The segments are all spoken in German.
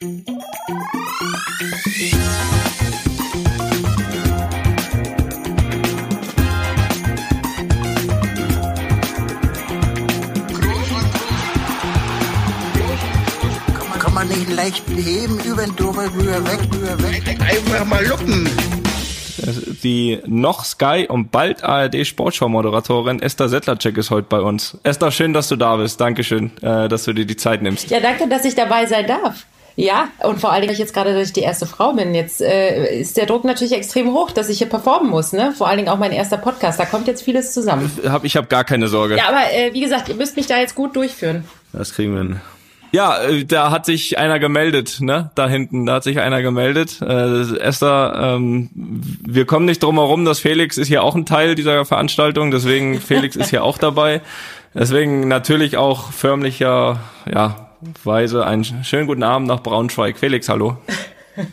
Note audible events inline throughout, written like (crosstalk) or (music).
Kann man nicht leicht heben, über den drüber, rüber, weg, rüber, weg. Einfach mal luppen. Die noch Sky und bald ARD Sportschau-Moderatorin Esther Settlercheck ist heute bei uns. Esther, schön, dass du da bist. Dankeschön, äh, dass du dir die Zeit nimmst. Ja, danke, dass ich dabei sein darf. Ja, und vor allen Dingen jetzt gerade, dass ich die erste Frau bin. Jetzt äh, ist der Druck natürlich extrem hoch, dass ich hier performen muss. Ne? Vor allen Dingen auch mein erster Podcast. Da kommt jetzt vieles zusammen. Hab, ich habe gar keine Sorge. Ja, aber äh, wie gesagt, ihr müsst mich da jetzt gut durchführen. Das kriegen wir hin. Ja, äh, da hat sich einer gemeldet, ne? Da hinten, da hat sich einer gemeldet. Äh, Esther, ähm, wir kommen nicht drum herum, dass Felix ist hier auch ein Teil dieser Veranstaltung, deswegen Felix ist hier auch dabei. (laughs) Deswegen natürlich auch förmlicher, ja, Weise einen schönen guten Abend nach Braunschweig. Felix, hallo.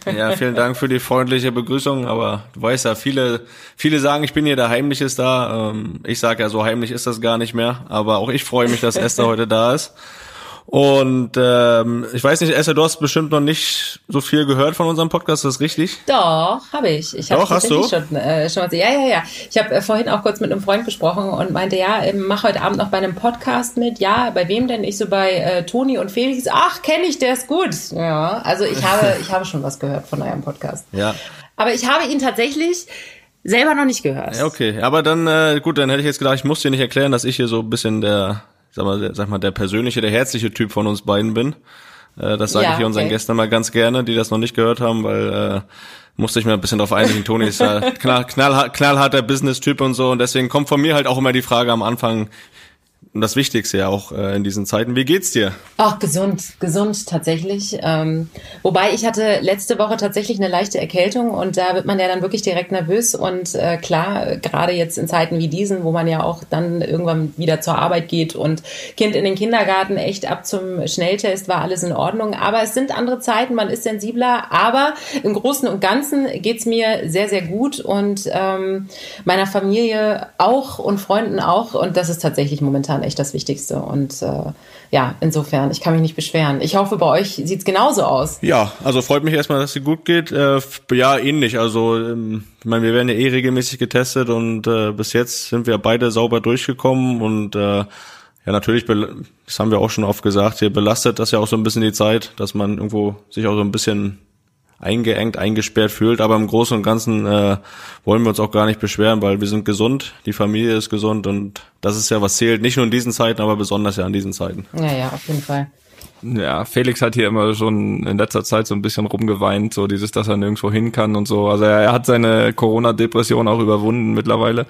Ja, vielen Dank für die freundliche Begrüßung, aber du weißt ja, viele, viele sagen, ich bin hier der Heimliche da. Ähm, Ich sage ja, so heimlich ist das gar nicht mehr, aber auch ich freue mich, dass Esther heute da ist. Und ähm, ich weiß nicht, Esther, du hast bestimmt noch nicht so viel gehört von unserem Podcast, ist das richtig? Doch, habe ich. ich hab Doch, hast du? Schon, äh, schon was, ja, ja, ja. Ich habe äh, vorhin auch kurz mit einem Freund gesprochen und meinte, ja, äh, mach heute Abend noch bei einem Podcast mit. Ja, bei wem denn? Ich so bei äh, Toni und Felix. Ach, kenne ich, der ist gut. Ja, also ich habe, (laughs) ich habe schon was gehört von eurem Podcast. Ja. Aber ich habe ihn tatsächlich selber noch nicht gehört. Ja, okay. Aber dann, äh, gut, dann hätte ich jetzt gedacht, ich muss dir nicht erklären, dass ich hier so ein bisschen der, sag mal, der, sag mal, der persönliche, der herzliche Typ von uns beiden bin. Äh, das sage Ja, ich hier unseren okay. Gästen mal ganz gerne, die das noch nicht gehört haben, weil äh, musste ich mir ein bisschen drauf einigen. Toni ist ja (laughs) knall, knallhart, knallharter Business-Typ und so und deswegen kommt von mir halt auch immer die Frage am Anfang, und das Wichtigste ja auch äh, in diesen Zeiten, wie geht's dir? Ach, gesund, gesund tatsächlich. Ähm, wobei ich hatte letzte Woche tatsächlich eine leichte Erkältung und da wird man ja dann wirklich direkt nervös und äh, klar, gerade jetzt in Zeiten wie diesen, wo man ja auch dann irgendwann wieder zur Arbeit geht und Kind in den Kindergarten, echt ab zum Schnelltest war alles in Ordnung. Aber es sind andere Zeiten, man ist sensibler, aber im Großen und Ganzen geht's mir sehr, sehr gut und ähm, meiner Familie auch und Freunden auch und das ist tatsächlich momentan echt das Wichtigste und äh, ja, insofern, ich kann mich nicht beschweren. Ich hoffe, bei euch sieht's genauso aus. Ja, also freut mich erstmal, dass es gut geht. Äh, ja, ähnlich. Also, ähm, ich meine, wir werden ja eh regelmäßig getestet und äh, bis jetzt sind wir beide sauber durchgekommen und äh, ja, natürlich, das haben wir auch schon oft gesagt, hier belastet das ja auch so ein bisschen die Zeit, dass man irgendwo sich auch so ein bisschen eingeengt, eingesperrt fühlt. Aber im Großen und Ganzen äh, wollen wir uns auch gar nicht beschweren, weil wir sind gesund, die Familie ist gesund und das ist ja was zählt, nicht nur in diesen Zeiten, aber besonders ja in diesen Zeiten. Ja, ja, auf jeden Fall. Ja, Felix hat hier immer schon in letzter Zeit so ein bisschen rumgeweint, so dieses, dass er nirgendwo hin kann und so. Also er, er hat seine Corona-Depression auch überwunden mittlerweile,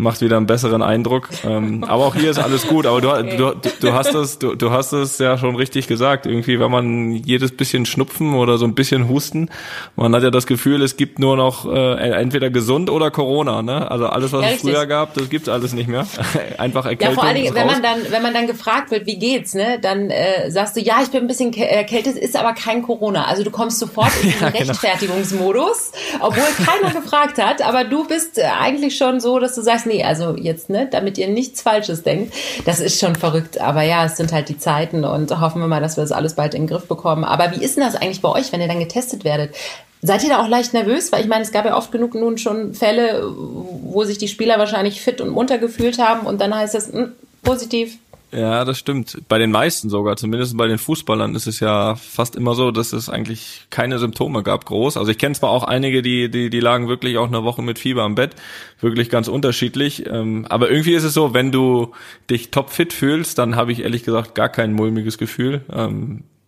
macht wieder einen besseren Eindruck. Ähm, (laughs) aber auch hier ist alles gut. Aber du, du, du hast es, du, du hast es ja schon richtig gesagt. Irgendwie, wenn man jedes bisschen Schnupfen oder so ein bisschen Husten, man hat ja das Gefühl, es gibt nur noch äh, entweder gesund oder Corona. Ne? Also alles, was Ja, es früher gab, das gibt's alles nicht mehr. (laughs) Einfach Ja, Erkältung. vor allen Dingen, wenn man dann, wenn man dann gefragt wird, wie geht's, ne, dann äh, sagst du, ja, ich bin ein bisschen erkältet, ist aber kein Corona. Also du kommst sofort (laughs) in den Ja, genau. Rechtfertigungsmodus, obwohl keiner gefragt hat, aber du bist äh, eigentlich schon so, dass du sagst, nee, also jetzt, ne, damit ihr nichts Falsches denkt. Das ist schon verrückt, aber ja, es sind halt die Zeiten und hoffen wir mal, dass wir das alles bald in den Griff bekommen. Aber wie ist denn das eigentlich bei euch, wenn ihr dann getestet werdet? Seid ihr da auch leicht nervös? Weil ich meine, es gab ja oft genug nun schon Fälle, wo sich die Spieler wahrscheinlich fit und munter gefühlt haben und dann heißt es, hm, positiv. Ja, das stimmt. Bei den meisten sogar, zumindest bei den Fußballern ist es ja fast immer so, dass es eigentlich keine Symptome gab, groß. Also ich kenne zwar auch einige, die, die, die lagen wirklich auch eine Woche mit Fieber am Bett, wirklich ganz unterschiedlich. Ähm, aber irgendwie ist es so, wenn du dich topfit fühlst, dann habe ich ehrlich gesagt gar kein mulmiges Gefühl.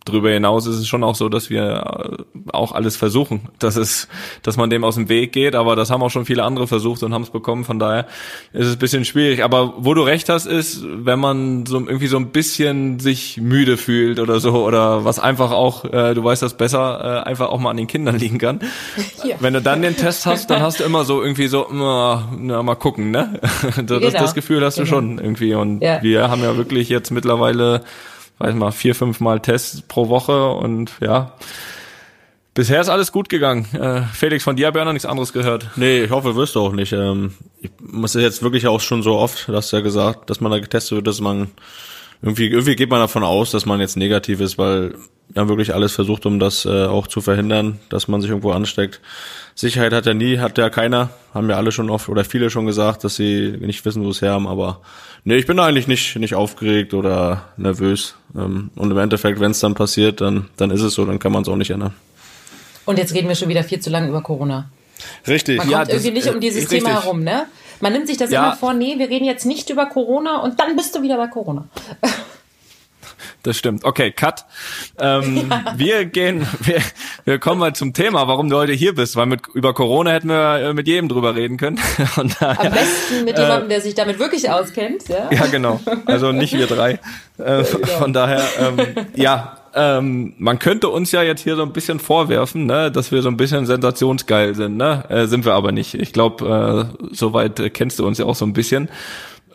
Darüber hinaus ist es schon auch so, dass wir äh, auch alles versuchen, dass es, dass man dem aus dem Weg geht, aber das haben auch schon viele andere versucht und haben es bekommen, von daher ist es ein bisschen schwierig. Aber wo du recht hast, ist, wenn man so irgendwie so ein bisschen sich müde fühlt oder so, oder was einfach auch, äh, du weißt das besser, äh, einfach auch mal an den Kindern (laughs) liegen kann. Ja. Wenn du dann den Test hast, dann hast du immer so irgendwie so, na, na mal gucken, ne? (laughs) Das, Genau. das Gefühl hast du Genau. schon irgendwie. Und Ja. wir haben ja wirklich jetzt mittlerweile weiß mal, vier, fünf Mal Tests pro Woche und ja. Bisher ist alles gut gegangen. Äh, Felix, von dir habe ich noch nichts anderes gehört. Nee, ich hoffe, wirst du auch nicht. Ähm, ich muss jetzt wirklich auch schon so oft, du hast ja gesagt, dass man da getestet wird, dass man irgendwie, irgendwie geht man davon aus, dass man jetzt negativ ist, weil ja wirklich alles versucht, um das äh, auch zu verhindern, dass man sich irgendwo ansteckt. Sicherheit hat ja nie, hat ja keiner, haben ja alle schon oft oder viele schon gesagt, dass sie nicht wissen, wo es her haben, aber nee, ich bin da eigentlich nicht, nicht aufgeregt oder nervös. Ähm, und im Endeffekt, wenn es dann passiert, dann, dann ist es so, dann kann man es auch nicht ändern. Und jetzt reden wir schon wieder viel zu lange über Corona. Richtig. Man kommt irgendwie nicht um dieses Thema herum, ne? Man nimmt sich das ja. immer vor, nee, wir reden jetzt nicht über Corona und dann bist du wieder bei Corona. (laughs) Das stimmt. Okay, Cut. Ähm, (laughs) ja. Wir gehen, wir, wir kommen mal zum Thema, warum du heute hier bist, weil mit über Corona hätten wir äh, mit jedem drüber reden können. (laughs) Daher, Am besten mit jemandem, äh, der sich damit wirklich auskennt. Ja, ja genau. Also nicht wir drei. (laughs) Äh, genau. Von daher, ähm, ja, ähm, man könnte uns ja jetzt hier so ein bisschen vorwerfen, ne, dass wir so ein bisschen sensationsgeil sind, ne? Äh, sind wir aber nicht. Ich glaube, äh, soweit äh, kennst du uns ja auch so ein bisschen.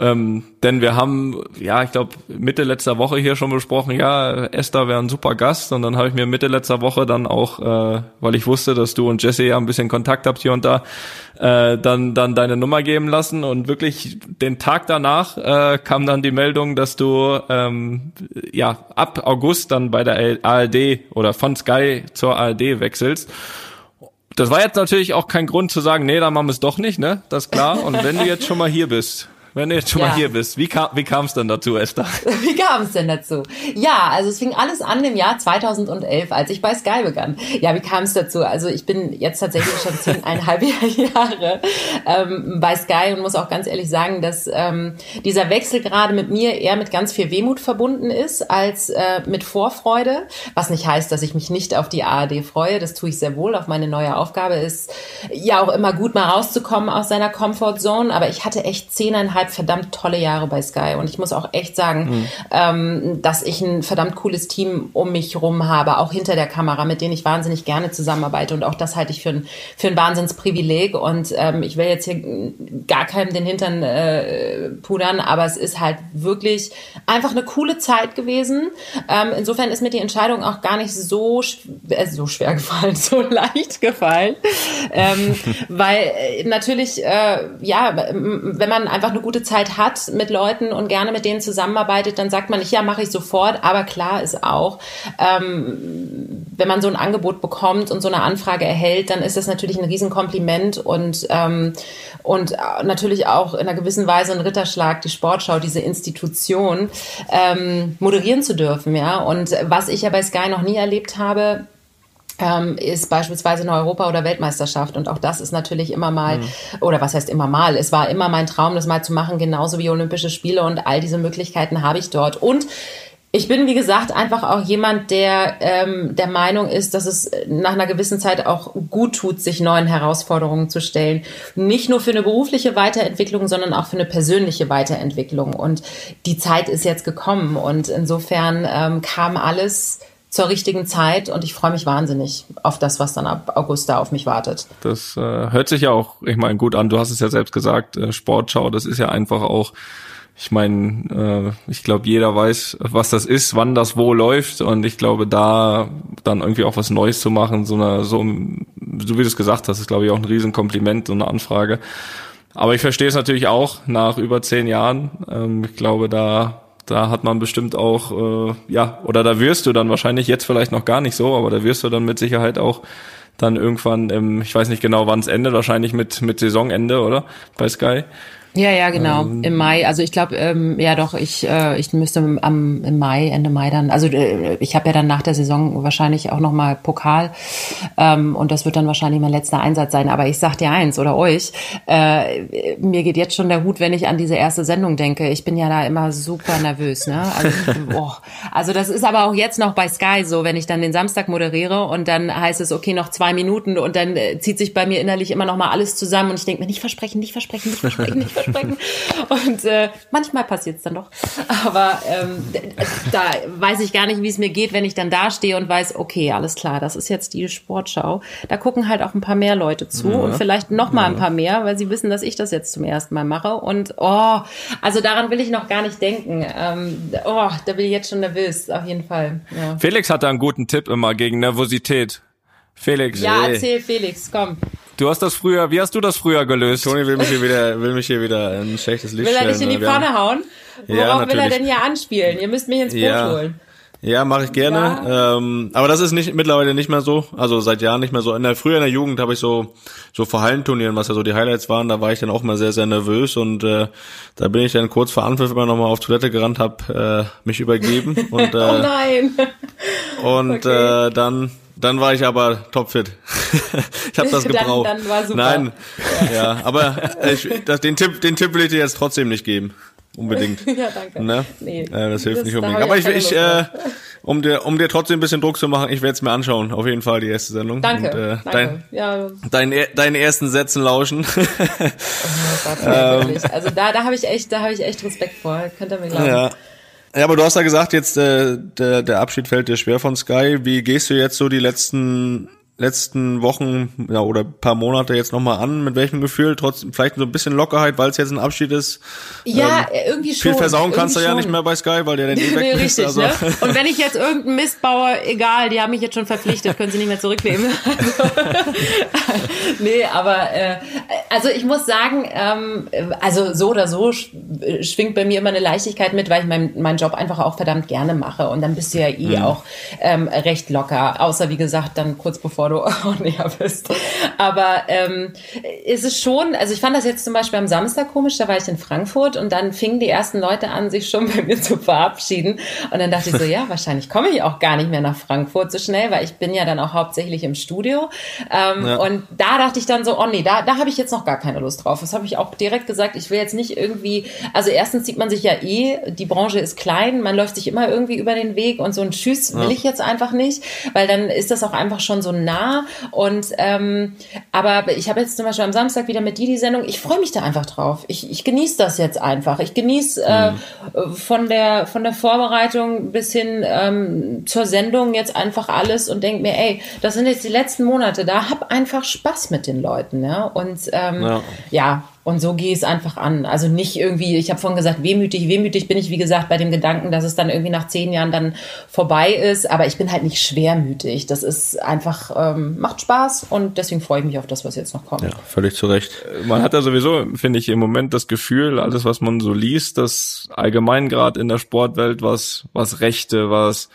Ähm, denn wir haben, ja, ich glaube, Mitte letzter Woche hier schon besprochen, ja, Esther wäre ein super Gast. Und dann habe ich mir Mitte letzter Woche dann auch, äh, weil ich wusste, dass du und Jesse ja ein bisschen Kontakt habt hier und da, äh, dann, dann deine Nummer geben lassen. Und wirklich den Tag danach äh, kam dann die Meldung, dass du ähm, ja ab August dann bei der ARD oder von Sky zur ARD wechselst. Das war jetzt natürlich auch kein Grund zu sagen, nee, dann machen wir es doch nicht, ne? Das ist klar. Und wenn du jetzt schon mal hier bist, wenn du jetzt schon ja. mal hier bist, wie kam wie kam es denn dazu, Esther? (laughs) Wie kam es denn dazu? Ja, also es fing alles an im Jahr 2011, als ich bei Sky begann. Ja, wie kam es dazu? Also ich bin jetzt tatsächlich schon zehneinhalb (laughs) Jahre ähm, bei Sky und muss auch ganz ehrlich sagen, dass ähm, dieser Wechsel gerade mit mir eher mit ganz viel Wehmut verbunden ist als äh, mit Vorfreude. Was nicht heißt, dass ich mich nicht auf die ARD freue. Das tue ich sehr wohl. Auf meine neue Aufgabe ist ja auch immer gut mal rauszukommen aus seiner Comfortzone. Aber ich hatte echt zehneinhalb verdammt tolle Jahre bei Sky und ich muss auch echt sagen, mhm. ähm, dass ich ein verdammt cooles Team um mich rum habe, auch hinter der Kamera, mit denen ich wahnsinnig gerne zusammenarbeite und auch das halte ich für ein, für ein Wahnsinnsprivileg und ähm, ich will jetzt hier gar keinem den Hintern äh, pudern, aber es ist halt wirklich einfach eine coole Zeit gewesen. Ähm, insofern ist mir die Entscheidung auch gar nicht so, äh, so schwer gefallen, (laughs) so leicht gefallen, ähm, (laughs) weil äh, natürlich, äh, ja, wenn man einfach eine gute gute Zeit hat mit Leuten und gerne mit denen zusammenarbeitet, dann sagt man nicht, ja, mache ich sofort. Aber klar ist auch, ähm, wenn man so ein Angebot bekommt und so eine Anfrage erhält, dann ist das natürlich ein Riesenkompliment und, ähm, und natürlich auch in einer gewissen Weise ein Ritterschlag, die Sportschau, diese Institution ähm, moderieren zu dürfen. Ja? Und was ich ja bei Sky noch nie erlebt habe, ähm, ist beispielsweise eine Europa- oder Weltmeisterschaft. Und auch das ist natürlich immer mal, mhm. oder was heißt immer mal, es war immer mein Traum, das mal zu machen, genauso wie Olympische Spiele und all diese Möglichkeiten habe ich dort. Und ich bin, wie gesagt, einfach auch jemand, der ähm, der Meinung ist, dass es nach einer gewissen Zeit auch gut tut, sich neuen Herausforderungen zu stellen. Nicht nur für eine berufliche Weiterentwicklung, sondern auch für eine persönliche Weiterentwicklung. Und die Zeit ist jetzt gekommen. Und insofern ähm, kam alles zur richtigen Zeit und ich freue mich wahnsinnig auf das, was dann ab August da auf mich wartet. Das äh, hört sich ja auch, ich meine, gut an. Du hast es ja selbst gesagt, äh, Sportschau, das ist ja einfach auch, ich meine, äh, ich glaube, jeder weiß, was das ist, wann das wo läuft und ich glaube, da dann irgendwie auch was Neues zu machen, so eine, so, so wie du es gesagt hast, ist glaube ich auch ein Riesenkompliment, so eine Anfrage. Aber ich verstehe es natürlich auch nach über zehn Jahren. Ähm, ich glaube, da da hat man bestimmt auch, äh, ja, oder da wirst du dann wahrscheinlich jetzt vielleicht noch gar nicht so, aber da wirst du dann mit Sicherheit auch dann irgendwann im, ich weiß nicht genau wann es endet, wahrscheinlich mit, mit Saisonende, oder? Bei Sky. Ja, ja, genau. Ähm, Im Mai. Also ich glaube, ähm, ja doch, ich, äh, ich müsste am im Mai, Ende Mai dann, also äh, ich habe ja dann nach der Saison wahrscheinlich auch nochmal Pokal ähm, und das wird dann wahrscheinlich mein letzter Einsatz sein. Aber ich sag dir eins oder euch, äh, mir geht jetzt schon der Hut, wenn ich an diese erste Sendung denke. Ich bin ja da immer super nervös. Ne? Also, (laughs) boah. also das ist aber auch jetzt noch bei Sky so, wenn ich dann den Samstag moderiere und dann heißt es, okay, noch zwei Minuten und dann äh, zieht sich bei mir innerlich immer noch mal alles zusammen und ich denke mir, nicht versprechen, nicht versprechen, nicht versprechen, nicht versprechen versprechen. Und äh, manchmal passiert es dann doch. Aber ähm, da weiß ich gar nicht, wie es mir geht, wenn ich dann da stehe und weiß, okay, alles klar, das ist jetzt die Sportschau. Da gucken halt auch ein paar mehr Leute zu ja. und vielleicht noch mal ja. ein paar mehr, weil sie wissen, dass ich das jetzt zum ersten Mal mache. Und oh, also daran will ich noch gar nicht denken. Ähm, oh, da bin ich jetzt schon nervös, auf jeden Fall. Ja. Felix hat da einen guten Tipp immer gegen Nervosität. Felix. Ja, erzähl Felix, komm. Du hast das früher, wie hast du das früher gelöst? Toni will mich hier wieder, will mich hier wieder ein schlechtes Licht Will er dich in die haben- Pfanne hauen? Ja, Worauf will er denn hier anspielen? Ihr müsst mich ins Boot Ja. holen. Ja, mache ich gerne. Ähm, aber das ist nicht mittlerweile nicht mehr so. Also seit Jahren nicht mehr so. In der früher in der Jugend habe ich so so vor Hallenturnieren, was ja so die Highlights waren, da war ich dann auch mal sehr sehr nervös und äh, da bin ich dann kurz vor Anpfiff immer noch mal auf Toilette gerannt, habe äh, mich übergeben und (laughs) Oh äh, nein. und (laughs) Okay. äh, dann dann war ich aber topfit. (laughs) ich habe das (laughs) Dann- gebraucht. dann war super. Nein, ja, aber ich, das, den Tipp den Tipp will ich dir jetzt trotzdem nicht geben. Unbedingt. (laughs) ja, danke. Ne? Nee, äh, das hilft das- nicht unbedingt. Aber ich ich, äh, um dir, um dir trotzdem ein bisschen Druck zu machen, ich werde es mir anschauen. Auf jeden Fall die erste Sendung. Danke. Und, äh, danke. dein, ja, dein, deinen ersten Sätzen lauschen. oh Gott, Ähm. wirklich. Also da, da habe ich echt, da habe ich echt Respekt vor. Könnt ihr mir glauben. ja. Ja, aber du hast ja gesagt, jetzt äh, der, der Abschied fällt dir schwer von Sky. Wie gehst du jetzt so die letzten letzten Wochen ja, oder paar Monate jetzt nochmal an? Mit welchem Gefühl? Trotzdem vielleicht so ein bisschen Lockerheit, weil es jetzt ein Abschied ist. Ja, irgendwie schon. Viel versauen kannst du ja schon. nicht mehr bei Sky, weil der dann (laughs) eh weg Nee, ist. richtig, Also, ne? Und wenn ich jetzt irgendeinen Mist baue, egal, die haben mich jetzt schon verpflichtet, können sie nicht mehr zurücknehmen. (laughs) (laughs) nee, aber äh, also ich muss sagen, ähm, also so oder so sch schwingt bei mir immer eine Leichtigkeit mit, weil ich meinen meinen Job einfach auch verdammt gerne mache. Und dann bist du ja eh auch ähm, recht locker, außer wie gesagt, dann kurz bevor du (laughs) auch näher bist. Aber ähm, ist es schon, also ich fand das jetzt zum Beispiel am Samstag komisch, da war ich in Frankfurt und dann fingen die ersten Leute an, sich schon (laughs) bei mir zu verabschieden. Und dann dachte ich so, ja, (laughs) wahrscheinlich komme ich auch gar nicht mehr nach Frankfurt so schnell, weil ich bin ja dann auch hauptsächlich im Studio. Ähm, Ja. Und da dachte ich dann so, oh nee, da, da habe ich jetzt noch gar keine Lust drauf. Das habe ich auch direkt gesagt. Ich will jetzt nicht irgendwie, also erstens sieht man sich ja eh, die Branche ist klein, man läuft sich immer irgendwie über den Weg und so ein Tschüss will ich jetzt einfach nicht, weil dann ist das auch einfach schon so nah. Und ähm, aber ich habe jetzt zum Beispiel am Samstag wieder mit dir die Sendung. Ich freue mich da einfach drauf. Ich, ich genieße das jetzt einfach. Ich genieße äh, von der von der Vorbereitung bis hin ähm, zur Sendung jetzt einfach alles und denke mir, ey, das sind jetzt die letzten Monate. Da hab einfach Spaß mit den Leuten, ja. Und ähm, Ja. ja. Und so gehe ich es einfach an. Also nicht irgendwie, ich habe vorhin gesagt, wehmütig, wehmütig bin ich, wie gesagt, bei dem Gedanken, dass es dann irgendwie nach zehn Jahren dann vorbei ist. Aber ich bin halt nicht schwermütig. Das ist einfach, ähm, macht Spaß und deswegen freue ich mich auf das, was jetzt noch kommt. ja, völlig zu Recht. man hat ja sowieso, finde ich, im Moment das Gefühl, alles, was man so liest, dass allgemein gerade in der Sportwelt was, was Rechte, was,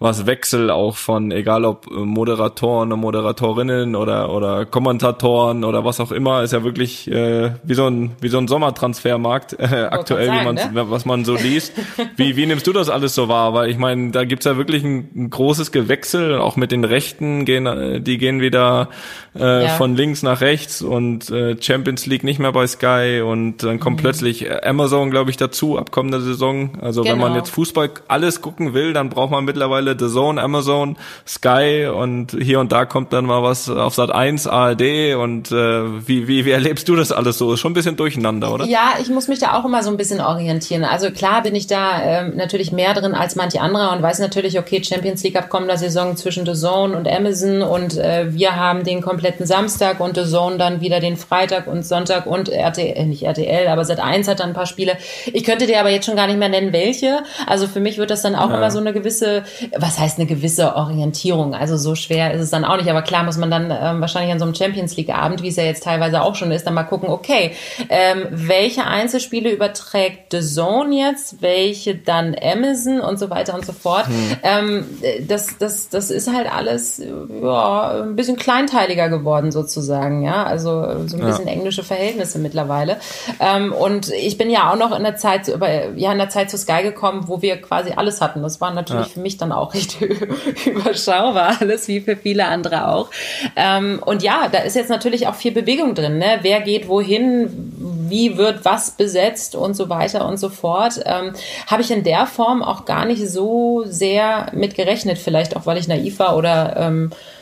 was Wechsel auch von, egal ob äh, Moderatoren und Moderatorinnen oder, oder Kommentatoren oder was auch immer, ist ja wirklich äh, wie so ein, wie so ein Sommertransfermarkt (laughs) äh, aktuell, sagen, wie man, ne? was man so liest. Wie, wie nimmst du das alles so wahr? Weil ich meine, da gibt's ja wirklich ein, ein großes Gewechsel, auch mit den Rechten gehen, äh, die gehen wieder äh, Ja. von links nach rechts und äh, Champions League nicht mehr bei Sky und dann Mhm. kommt plötzlich Amazon, glaube ich, dazu ab kommender Saison. Also wenn man Genau. jetzt Fußball alles gucken will, dann braucht man mittlerweile The Zone, Amazon, Sky und hier und da kommt dann mal was auf Sat 1, ARD und äh, wie, wie, wie erlebst du das alles so? Ist schon ein bisschen durcheinander, oder? Ja, ich muss mich da auch immer so ein bisschen orientieren. Also klar bin ich da ähm, natürlich mehr drin als manche andere und weiß natürlich, okay, Champions League ab kommender Saison zwischen The Zone und Amazon und äh, wir haben den kompletten Samstag und The Zone dann wieder den Freitag und Sonntag und RTL, äh, nicht RTL, aber Sat 1 hat dann ein paar Spiele. Ich könnte dir aber jetzt schon gar nicht mehr nennen, welche. Also für mich wird das dann auch immer so eine gewisse, was heißt eine gewisse Orientierung? Also so schwer ist es dann auch nicht. Aber klar muss man dann ähm, wahrscheinlich an so einem Champions League Abend, wie es ja jetzt teilweise auch schon ist, dann mal gucken, okay, ähm, welche Einzelspiele überträgt The Zone jetzt, welche dann Amazon und so weiter und so fort. Ähm, das, das, das ist halt alles ja, ein bisschen kleinteiliger geworden sozusagen, ja. Also so ein bisschen englische Verhältnisse mittlerweile. Ähm, und ich bin ja auch noch in der Zeit, ja, in der Zeit zu Sky gekommen, wo wir quasi alles hatten. Das war natürlich für mich dann auch recht (laughs) überschaubar alles, wie für viele andere auch. Ähm, und ja, da ist jetzt natürlich auch viel Bewegung drin. Ne? Wer geht wohin? Wie wird was besetzt und so weiter und so fort. Ähm, Habe ich in der Form auch gar nicht so sehr mit gerechnet. Vielleicht auch, weil ich naiv war oder ähm, äh,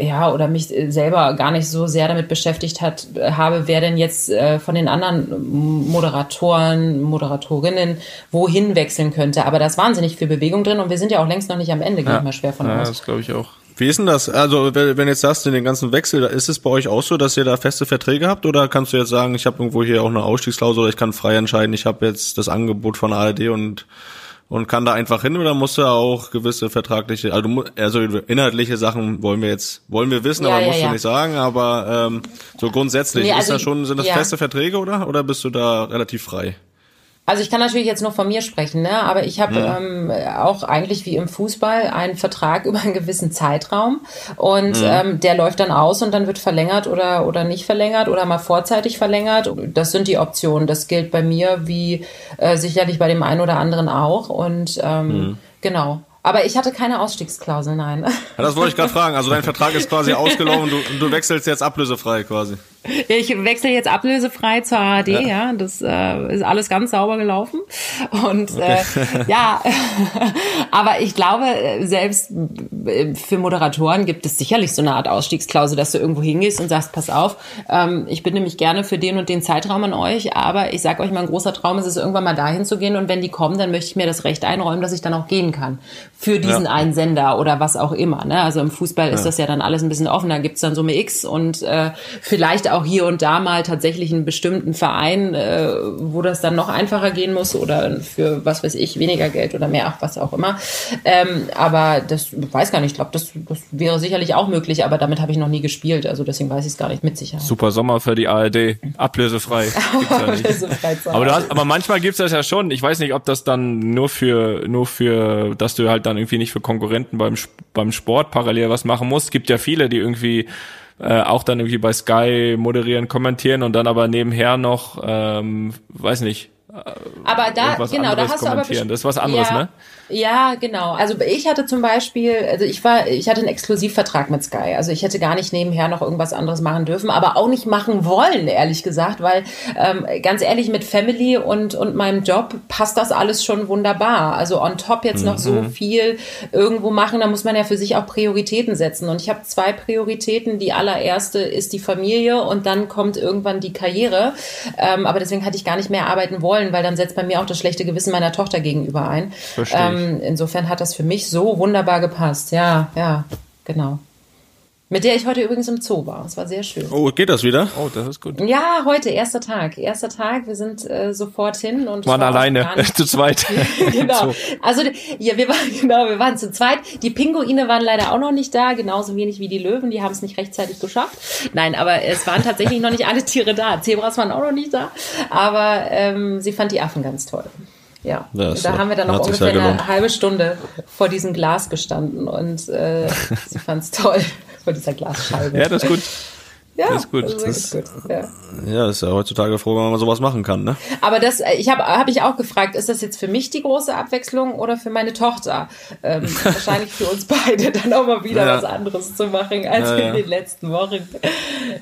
ja, oder mich äh, selber gar nicht so sehr damit beschäftigt hat, äh, habe, wer denn jetzt äh, von den anderen ähm, Moderatoren, Moderatorinnen wohin wechseln könnte. Aber da ist wahnsinnig viel Bewegung drin und wir sind ja auch längst noch nicht am Ende, gehe ich mal schwer von ja, aus. das glaube ich auch. Wie ist denn das? Also, wenn wenn jetzt sagst du den ganzen Wechsel, ist es bei euch auch so, dass ihr da feste Verträge habt? Oder kannst du jetzt sagen, ich habe irgendwo hier auch eine Ausstiegsklausel, oder ich kann frei entscheiden, ich habe jetzt das Angebot von ARD und und kann da einfach hin oder musst du auch gewisse vertragliche, also, also inhaltliche Sachen wollen wir jetzt, wollen wir wissen, Ja, aber ja, musst ja. du nicht sagen, aber ähm, so grundsätzlich, Nee, ist also das schon, sind das feste Verträge oder, oder bist du da relativ frei? Also ich kann natürlich jetzt nur von mir sprechen, ne? aber ich habe ähm, auch eigentlich wie im Fußball einen Vertrag (laughs) über einen gewissen Zeitraum und ähm, der läuft dann aus und dann wird verlängert oder, oder nicht verlängert oder mal vorzeitig verlängert. Das sind die Optionen. Das gilt bei mir wie äh, sicherlich bei dem einen oder anderen auch und ähm, genau. Aber ich hatte keine Ausstiegsklausel, nein. Ja, das wollte ich gerade fragen. Also dein Vertrag ist quasi (laughs) ausgelaufen, du, du wechselst jetzt ablösefrei quasi. Ich wechsle jetzt ablösefrei zur ARD, ja, das äh, ist alles ganz sauber gelaufen. Und äh, ja, (laughs) aber ich glaube, selbst äh, für Moderatoren gibt es sicherlich so eine Art Ausstiegsklausel, dass du irgendwo hingehst und sagst, pass auf, ähm, ich bin nämlich gerne für den und den Zeitraum an euch, aber ich sag euch, mein großer Traum ist es, irgendwann mal dahin zu gehen. Und wenn die kommen, dann möchte ich mir das Recht einräumen, dass ich dann auch gehen kann. Für diesen Ja. einen Sender oder was auch immer. Ne? Also im Fußball ist das ja dann alles ein bisschen offener, gibt's dann Summe X und äh, vielleicht auch hier und da mal tatsächlich einen bestimmten Verein, äh, wo das dann noch einfacher gehen muss oder für was weiß ich, weniger Geld oder mehr, ach, was auch immer. Ähm, aber das weiß gar nicht, ich glaube, das, das wäre sicherlich auch möglich, aber damit habe ich noch nie gespielt, also deswegen weiß ich es gar nicht mit Sicherheit. Super Sommer für die ARD. Ablösefrei. (laughs) Gibt's ja nicht. So frei zu Aber, du hast, aber manchmal gibt's das ja schon. Ich weiß nicht, ob das dann nur für, nur für, dass du halt dann irgendwie nicht für Konkurrenten beim, beim Sport parallel was machen musst. Es gibt ja viele, die irgendwie äh, auch dann irgendwie bei Sky moderieren, kommentieren und dann aber nebenher noch, ähm, weiß nicht, Aber da, genau, da hast du aber Das ist was anderes, ja, ne? Ja, genau. Also ich hatte zum Beispiel, also ich war, ich hatte einen Exklusivvertrag mit Sky. Also ich hätte gar nicht nebenher noch irgendwas anderes machen dürfen, aber auch nicht machen wollen, ehrlich gesagt, weil ähm, ganz ehrlich mit Family und und meinem Job passt das alles schon wunderbar. Also on top jetzt noch so viel irgendwo machen, da muss man ja für sich auch Prioritäten setzen. Und ich habe zwei Prioritäten. Die allererste ist die Familie und dann kommt irgendwann die Karriere. Ähm, aber deswegen hatte ich gar nicht mehr arbeiten wollen, weil dann setzt bei mir auch das schlechte Gewissen meiner Tochter gegenüber ein. Verstehe ich. Ähm, insofern hat das für mich so wunderbar gepasst. Ja, ja, genau. Mit der ich heute übrigens im Zoo war. Es war sehr schön. Oh, geht das wieder? Oh, das ist gut. Ja, heute, erster Tag. Erster Tag. Wir sind äh, sofort hin und Waren war alleine, (laughs) zu zweit. (laughs) genau. So. Also ja, wir waren (laughs) genau, wir waren zu zweit. Die Pinguine waren leider auch noch nicht da, genauso wenig wie die Löwen. Die haben es nicht rechtzeitig geschafft. Nein, aber es waren tatsächlich noch nicht alle Tiere da. Zebras waren auch noch nicht da, aber ähm, sie fand die Affen ganz toll. Ja, ist da haben wir dann noch ungefähr ja eine halbe Stunde vor diesem Glas gestanden und äh, (laughs) sie fand es toll vor dieser Glasscheibe. Ja, das ist gut. Ja, das ist gut. Also Das- gut. Ja. Ja, ist ja heutzutage froh, wenn man sowas machen kann, ne? Aber das, ich habe hab ich auch gefragt, ist das jetzt für mich die große Abwechslung oder für meine Tochter? Ähm, (laughs) wahrscheinlich für uns beide dann auch mal wieder Ja. was anderes zu machen als Ja, in den letzten Wochen.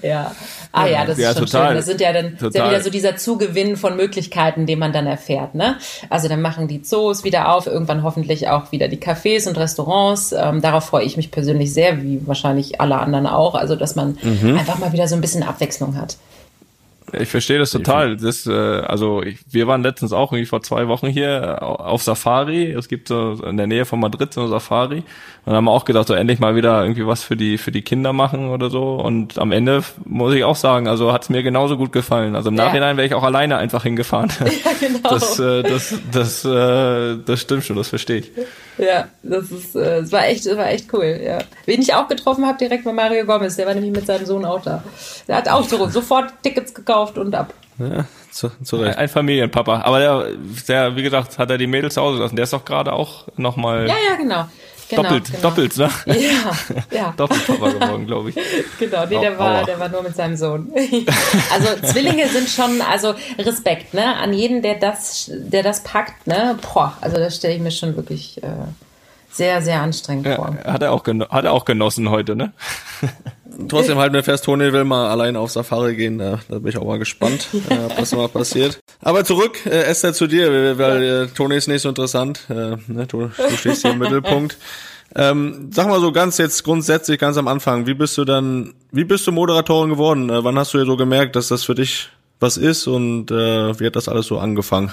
Ja. Ah ja, das Ja, ist schon total. schön. Das sind ja dann ist ja wieder so dieser Zugewinn von Möglichkeiten, den man dann erfährt. Ne? Also dann machen die Zoos wieder auf, irgendwann hoffentlich auch wieder die Cafés und Restaurants. Ähm, darauf freue ich mich persönlich sehr, wie wahrscheinlich alle anderen auch. Also dass man Mhm. einfach mal wieder so ein bisschen Abwechslung hat. Ich verstehe das total. Das, äh, also ich, wir waren letztens auch irgendwie vor zwei Wochen hier äh, auf Safari. Es gibt so in der Nähe von Madrid so eine Safari. Und haben wir auch gedacht, so endlich mal wieder irgendwie was für die für die Kinder machen oder so. Und am Ende muss ich auch sagen, also hat es mir genauso gut gefallen. Also im Ja. Nachhinein wäre ich auch alleine einfach hingefahren. (laughs) Ja, genau. Das, äh, das, das, äh, das stimmt schon, das verstehe ich. Ja, das ist, äh, es war echt, es war echt cool, ja. Wen ich auch getroffen habe, direkt war Mario Gomez, der war nämlich mit seinem Sohn auch da. Der hat auch so, sofort Tickets gekauft und ab. Ja, zu, zu Recht. Ein Familienpapa. Aber der, der, wie gesagt, hat er die Mädels zu Hause gelassen. Der ist doch gerade auch nochmal Ja, ja, genau. Genau doppelt, genau. doppelt, ne? (laughs) Ja, ja. (laughs) Doppelpapa geworden, glaube ich. (laughs) Genau, nee, der war, aua. der war nur mit seinem Sohn. Also Zwillinge sind schon, also Respekt, ne, an jeden, der das, der das packt, ne, boah, also das stelle ich mir schon wirklich äh, sehr, sehr anstrengend vor. Ja, hat er auch hat er auch genossen heute, ne? Trotzdem halten wir fest, Toni will mal allein auf Safari gehen. Da, da bin ich auch mal gespannt, (laughs) äh, was mal passiert. Aber zurück, äh, Esther, zu dir, weil, äh, Toni ist nicht so interessant. Äh, ne, du, du stehst hier im Mittelpunkt. (laughs) Ähm, sag mal so ganz jetzt grundsätzlich, ganz am Anfang, wie bist du dann, wie bist du Moderatorin geworden? Äh, wann hast du ja so gemerkt, dass das für dich was ist und äh, wie hat das alles so angefangen?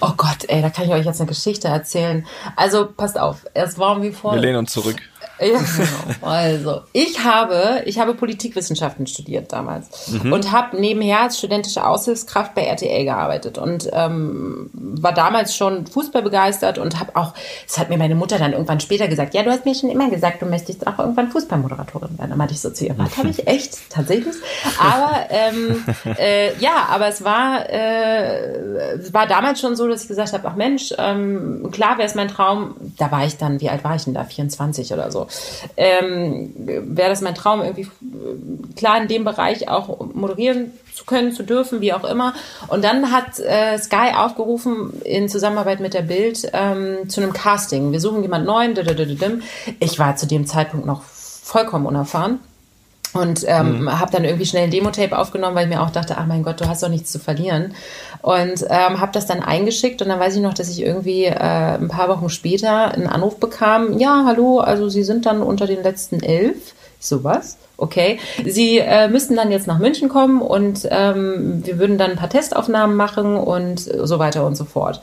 Oh Gott, ey, da kann ich euch jetzt eine Geschichte erzählen. Also passt auf, es war wie vor Wir lehnen uns zurück. Ja, genau. Also, ich habe, ich habe Politikwissenschaften studiert damals mhm. und habe nebenher als studentische Aushilfskraft bei RTL gearbeitet und ähm, war damals schon Fußball begeistert und habe auch, das hat mir meine Mutter dann irgendwann später gesagt, ja, du hast mir schon immer gesagt, du möchtest auch irgendwann Fußballmoderatorin werden. Dann meinte ich so zu ihr, was habe ich echt tatsächlich? Aber ähm, (laughs) äh, ja, aber es war, äh, war damals schon so, dass ich gesagt habe, ach Mensch, ähm, klar wäre es mein Traum. Da war ich dann, wie alt war ich denn da? 24 oder so ähm, wäre das mein Traum, irgendwie klar in dem Bereich auch moderieren zu können, zu dürfen, wie auch immer. Und dann hat äh, Sky aufgerufen in Zusammenarbeit mit der Bild ähm, zu einem Casting. Wir suchen jemand Neuen. Ich war zu dem Zeitpunkt noch vollkommen unerfahren und ähm, mhm. habe dann irgendwie schnell ein Demo-Tape aufgenommen, weil ich mir auch dachte, ach mein Gott, du hast doch nichts zu verlieren. Und ähm, habe das dann eingeschickt und dann weiß ich noch, dass ich irgendwie äh, ein paar Wochen später einen Anruf bekam, ja, hallo, also Sie sind dann unter den letzten elf. Ich so, was? Okay. Sie äh, müssten dann jetzt nach München kommen und ähm, wir würden dann ein paar Testaufnahmen machen und so weiter und so fort.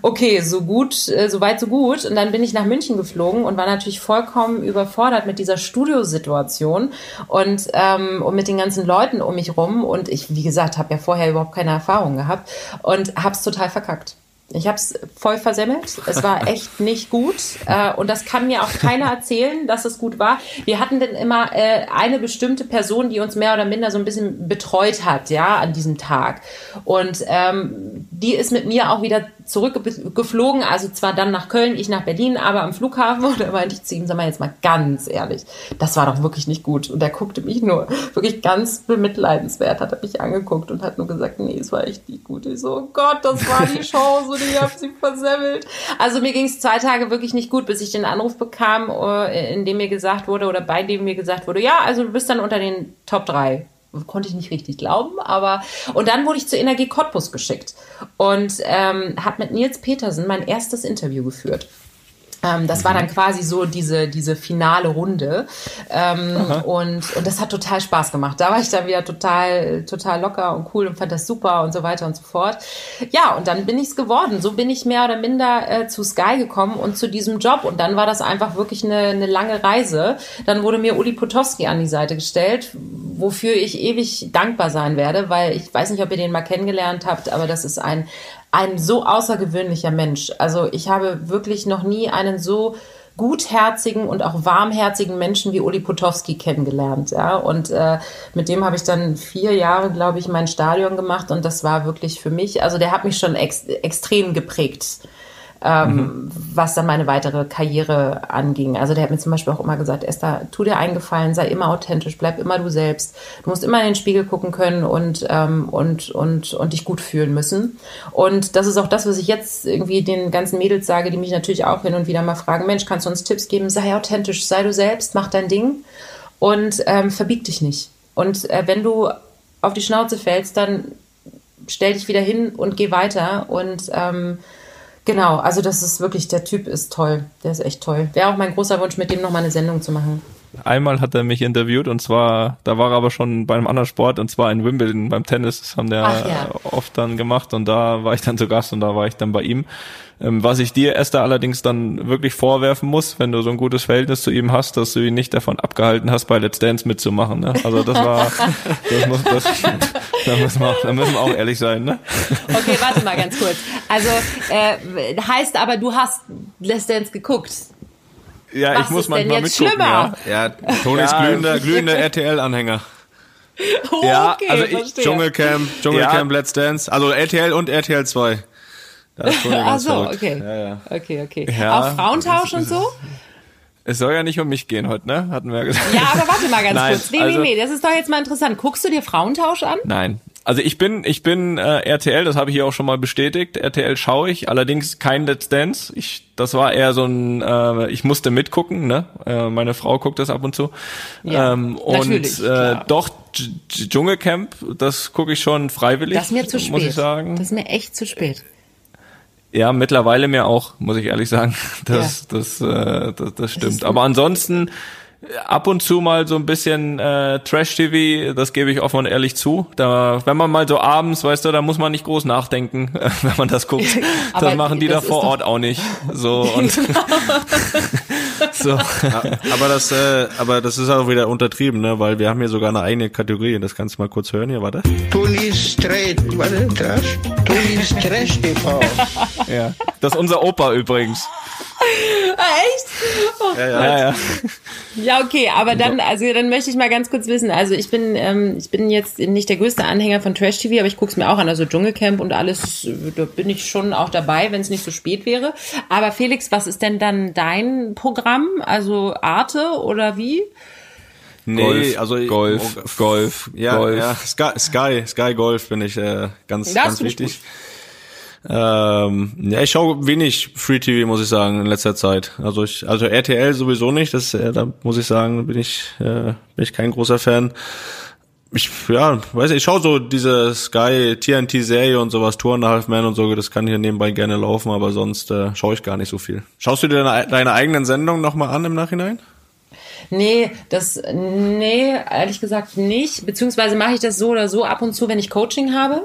Okay, so gut, äh, so weit, so gut. Und dann bin ich nach München geflogen und war natürlich vollkommen überfordert mit dieser Studiosituation und, ähm, und mit den ganzen Leuten um mich rum. Und ich, wie gesagt, habe ja vorher überhaupt keine Erfahrung gehabt und habe es total verkackt. Ich habe es voll versemmelt. Es war (laughs) echt nicht gut. Äh, und das kann mir auch keiner erzählen, dass es gut war. Wir hatten dann immer äh, eine bestimmte Person, die uns mehr oder minder so ein bisschen betreut hat, ja, an diesem Tag. Und ähm, die ist mit mir auch wieder zurückgeflogen, also zwar dann nach Köln, ich nach Berlin, aber am Flughafen. (laughs) Und da meinte ich zu ihm, sag mal jetzt mal ganz ehrlich, das war doch wirklich nicht gut. Und er guckte mich nur wirklich ganz bemitleidenswert, hat er mich angeguckt und hat nur gesagt, nee, es war echt nicht gut. Ich so, oh Gott, das war die (laughs) Chance und ich habe sie versemmelt. Also mir ging es zwei Tage wirklich nicht gut, bis ich den Anruf bekam, äh, in dem mir gesagt wurde oder bei dem mir gesagt wurde, ja, also du bist dann unter den Top 3 konnte ich nicht richtig glauben, aber und dann wurde ich zur Energie Cottbus geschickt und ähm, habe mit Nils Petersen mein erstes Interview geführt. Ähm, das mhm. war dann quasi so diese, diese finale Runde. Ähm, und, und das hat total Spaß gemacht. Da war ich dann wieder total, total locker und cool und fand das super und so weiter und so fort. Ja, und dann bin ich es geworden. So bin ich mehr oder minder äh, zu Sky gekommen und zu diesem Job. Und dann war das einfach wirklich eine, eine lange Reise. Dann wurde mir Uli Potowski an die Seite gestellt, wofür ich ewig dankbar sein werde, weil ich weiß nicht, ob ihr den mal kennengelernt habt, aber das ist ein ein so außergewöhnlicher Mensch. Also ich habe wirklich noch nie einen so gutherzigen und auch warmherzigen Menschen wie Uli Potowski kennengelernt. Ja? Und äh, mit dem habe ich dann vier Jahre, glaube ich, mein Stadion gemacht und das war wirklich für mich, also der hat mich schon ex extrem geprägt ähm, mhm. was dann meine weitere Karriere anging. Also der hat mir zum Beispiel auch immer gesagt, Esther, tu dir eingefallen, sei immer authentisch, bleib immer du selbst. Du musst immer in den Spiegel gucken können und, ähm, und, und, und dich gut fühlen müssen. Und das ist auch das, was ich jetzt irgendwie den ganzen Mädels sage, die mich natürlich auch hin und wieder mal fragen, Mensch, kannst du uns Tipps geben? Sei authentisch, sei du selbst, mach dein Ding und ähm, verbieg dich nicht. Und äh, wenn du auf die Schnauze fällst, dann stell dich wieder hin und geh weiter und ähm, Genau, also das ist wirklich, der Typ ist toll. Der ist echt toll. Wäre auch mein großer Wunsch, mit dem nochmal eine Sendung zu machen. Einmal hat er mich interviewt und zwar, da war er aber schon bei einem anderen Sport und zwar in Wimbledon beim Tennis. Das haben der ja. oft dann gemacht und da war ich dann zu Gast und da war ich dann bei ihm. Ähm, was ich dir, Esther, allerdings dann wirklich vorwerfen muss, wenn du so ein gutes Verhältnis zu ihm hast, dass du ihn nicht davon abgehalten hast, bei Let's Dance mitzumachen. Ne? Also das war, (laughs) das muss, das, (laughs) da müssen, wir, da müssen wir auch ehrlich sein. Ne? Okay, warte mal ganz kurz. Also äh, heißt aber, du hast Let's Dance geguckt. Ja, Was ich muss manchmal mitgucken. Schlimmer? Ja, ja Toni ist glühender, glühender RTL-Anhänger. (laughs) Okay, ja, also ich, Dschungelcamp, Dschungelcamp, ja. Let's Dance, also RTL und RTL 2. Das ist (laughs) Ach so, okay. Ja, ja. Okay, okay. Ja, Auch Frauentausch und so? Es soll ja nicht um mich gehen heute, ne? Hatten wir ja gesagt. Ja, aber warte mal ganz (laughs) Nein, kurz. Nee, also, nee, nee, das ist doch jetzt mal interessant. Guckst du dir Frauentausch an? Nein. Also ich bin, ich bin äh, RTL, das habe ich hier auch schon mal bestätigt. RTL schaue ich, allerdings kein Let's Dance. Ich, das war eher so ein, äh, ich musste mitgucken, ne? Äh, meine Frau guckt das ab und zu. Ja, ähm, und äh, doch Dschungelcamp, das gucke ich schon freiwillig. Das ist mir zu spät. Muss ich sagen. Das ist mir echt zu spät. Ja, mittlerweile mir auch, muss ich ehrlich sagen. (laughs) Das, ja. das, äh, das, das stimmt. Aber ansonsten ab und zu mal so ein bisschen äh, Trash-TV, das gebe ich offen und ehrlich zu. Da, wenn man mal so abends, weißt du, da muss man nicht groß nachdenken, (laughs) wenn man das guckt. (laughs) das machen die da vor Ort auch nicht. So und (laughs) so. aber das, äh, aber das ist auch wieder untertrieben, ne? Weil wir haben hier sogar eine eigene Kategorie. Das kannst du mal kurz hören hier, warte. Tunis warte, Trash? Tunis Trash TV. ja. Das ist unser Opa übrigens. Ah, echt? Oh, Ja, ja. Ja, ja. Okay, aber dann, also dann möchte ich mal ganz kurz wissen. Also ich bin, ähm, ich bin jetzt nicht der größte Anhänger von Trash TV, aber ich guck's mir auch an. Also Dschungelcamp und alles, da bin ich schon auch dabei, wenn es nicht so spät wäre. Aber Felix, was ist denn dann dein Programm? Also Arte oder wie? Nee, Golf, also Golf, oh, Golf, Ja, Golf. ja, Sky, Sky, Sky Golf bin ich äh, ganz, Das ganz wichtig. Ähm, ja, ich schaue wenig Free TV, muss ich sagen, in letzter Zeit. Also ich, also RTL sowieso nicht. Das, äh, da muss ich sagen, bin ich, äh, bin ich kein großer Fan. Ich, ja, weiß nicht, ich schaue so diese Sky TNT Serie und sowas, Tour and Half Man und so, das kann hier nebenbei gerne laufen, aber sonst äh, schaue ich gar nicht so viel. Schaust du dir deine, deine eigenen Sendungen nochmal an im Nachhinein? Nee, das, nee, ehrlich gesagt nicht. Beziehungsweise mache ich das so oder so ab und zu, wenn ich Coaching habe.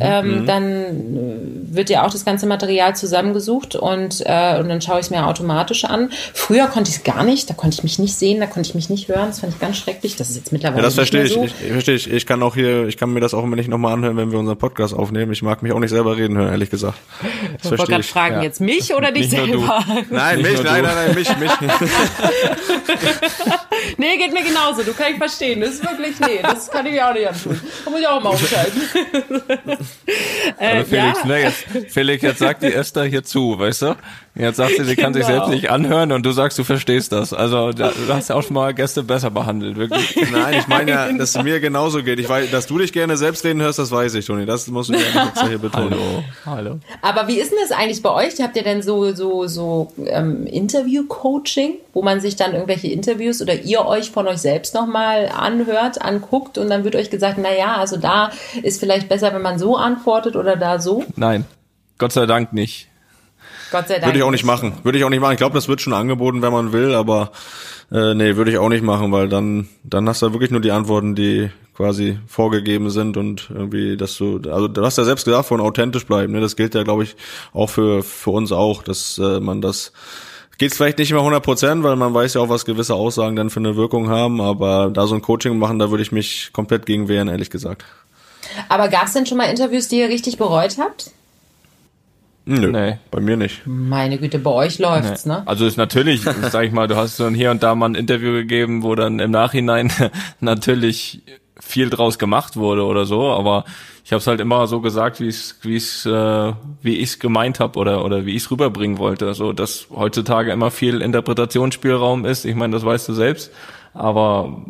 Ähm, dann äh, wird ja auch das ganze Material zusammengesucht und, äh, und dann schaue ich es mir automatisch an. Früher konnte ich es gar nicht, da konnte ich mich nicht sehen, da konnte ich mich nicht hören. Das fand ich ganz schrecklich. Das ist jetzt mittlerweile Ja, das nicht verstehe mehr ich. so. ich. Ich verstehe ich. Ich kann auch hier, ich kann mir das auch immer nicht nochmal anhören, wenn wir unseren Podcast aufnehmen. Ich mag mich auch nicht selber reden hören, ehrlich gesagt. (laughs) Das Ich wollte gerade fragen, ja. jetzt mich oder dich selber? Nein, Nicht mich, nein, nein, nein, mich, mich. (laughs) (laughs) nee, geht mir genauso. Du kann ich verstehen. Das ist wirklich, nee, das kann ich mir auch nicht antun. Da muss ich auch mal umschalten. äh, (laughs) Also Felix, (laughs) ja. ne, jetzt, Felix, jetzt sagt die Esther hier zu, weißt du? Jetzt sagt sie, sie kann sich Genau. selbst nicht anhören und du sagst, du verstehst das. Also da, du hast ja auch schon mal Gäste besser behandelt, wirklich. (laughs) Nein, ich meine ja, Genau. dass es mir genauso geht. Ich weiß, dass du dich gerne selbst reden hörst, das weiß ich, Toni. Das musst du mir extra hier betonen. Hallo, hallo. Aber wie ist denn das eigentlich bei euch? Habt ihr denn so so so ähm, Interview-Coaching, wo man sich dann irgendwelche Interviews oder ihr euch von euch selbst nochmal anhört, anguckt und dann wird euch gesagt, na ja, also da ist vielleicht besser, wenn man so antwortet oder da so. Nein, Gott sei Dank nicht. Gott sei Dank. Würde ich auch nicht machen. Würde ich auch nicht machen. Ich glaube, das wird schon angeboten, wenn man will, aber äh, nee, würde ich auch nicht machen, weil dann dann hast du wirklich nur die Antworten, die quasi vorgegeben sind und irgendwie, dass du, also du hast ja selbst gesagt, von authentisch bleiben. Ne? Das gilt ja, glaube ich, auch für für uns auch, dass äh, man das Geht's vielleicht nicht immer 100 Prozent, weil man weiß ja auch, was gewisse Aussagen dann für eine Wirkung haben, aber da so ein Coaching machen, da würde ich mich komplett gegen wehren, ehrlich gesagt. Aber gab es denn schon mal Interviews, die ihr richtig bereut habt? Nö, Nee. bei mir nicht. Meine Güte, bei euch läuft's, ne? Also ist natürlich, (laughs) sag ich mal, du hast dann hier und da mal ein Interview gegeben, wo dann im Nachhinein (laughs) natürlich viel draus gemacht wurde oder so, aber ich habe es halt immer so gesagt, wie es wie es äh, wie ich es gemeint habe oder oder wie ich es rüberbringen wollte, so dass heutzutage immer viel Interpretationsspielraum ist. Ich meine, das weißt du selbst, aber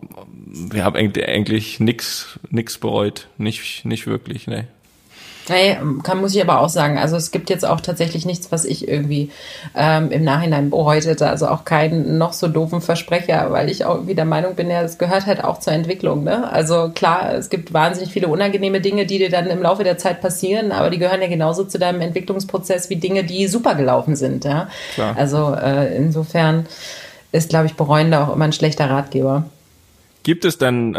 wir haben eigentlich, eigentlich nix nix bereut, nicht nicht wirklich, ne. Hey, kann, muss ich aber auch sagen, also es gibt jetzt auch tatsächlich nichts, was ich irgendwie ähm, im Nachhinein bereut hätte. Also auch keinen noch so doofen Versprecher, weil ich auch irgendwie der Meinung bin, ja, das gehört halt auch zur Entwicklung. Ne? Also klar, es gibt wahnsinnig viele unangenehme Dinge, die dir dann im Laufe der Zeit passieren, aber die gehören ja genauso zu deinem Entwicklungsprozess wie Dinge, die super gelaufen sind. Ja? Klar. Also äh, insofern ist, glaube ich, bereuen da auch immer ein schlechter Ratgeber. Gibt es denn äh,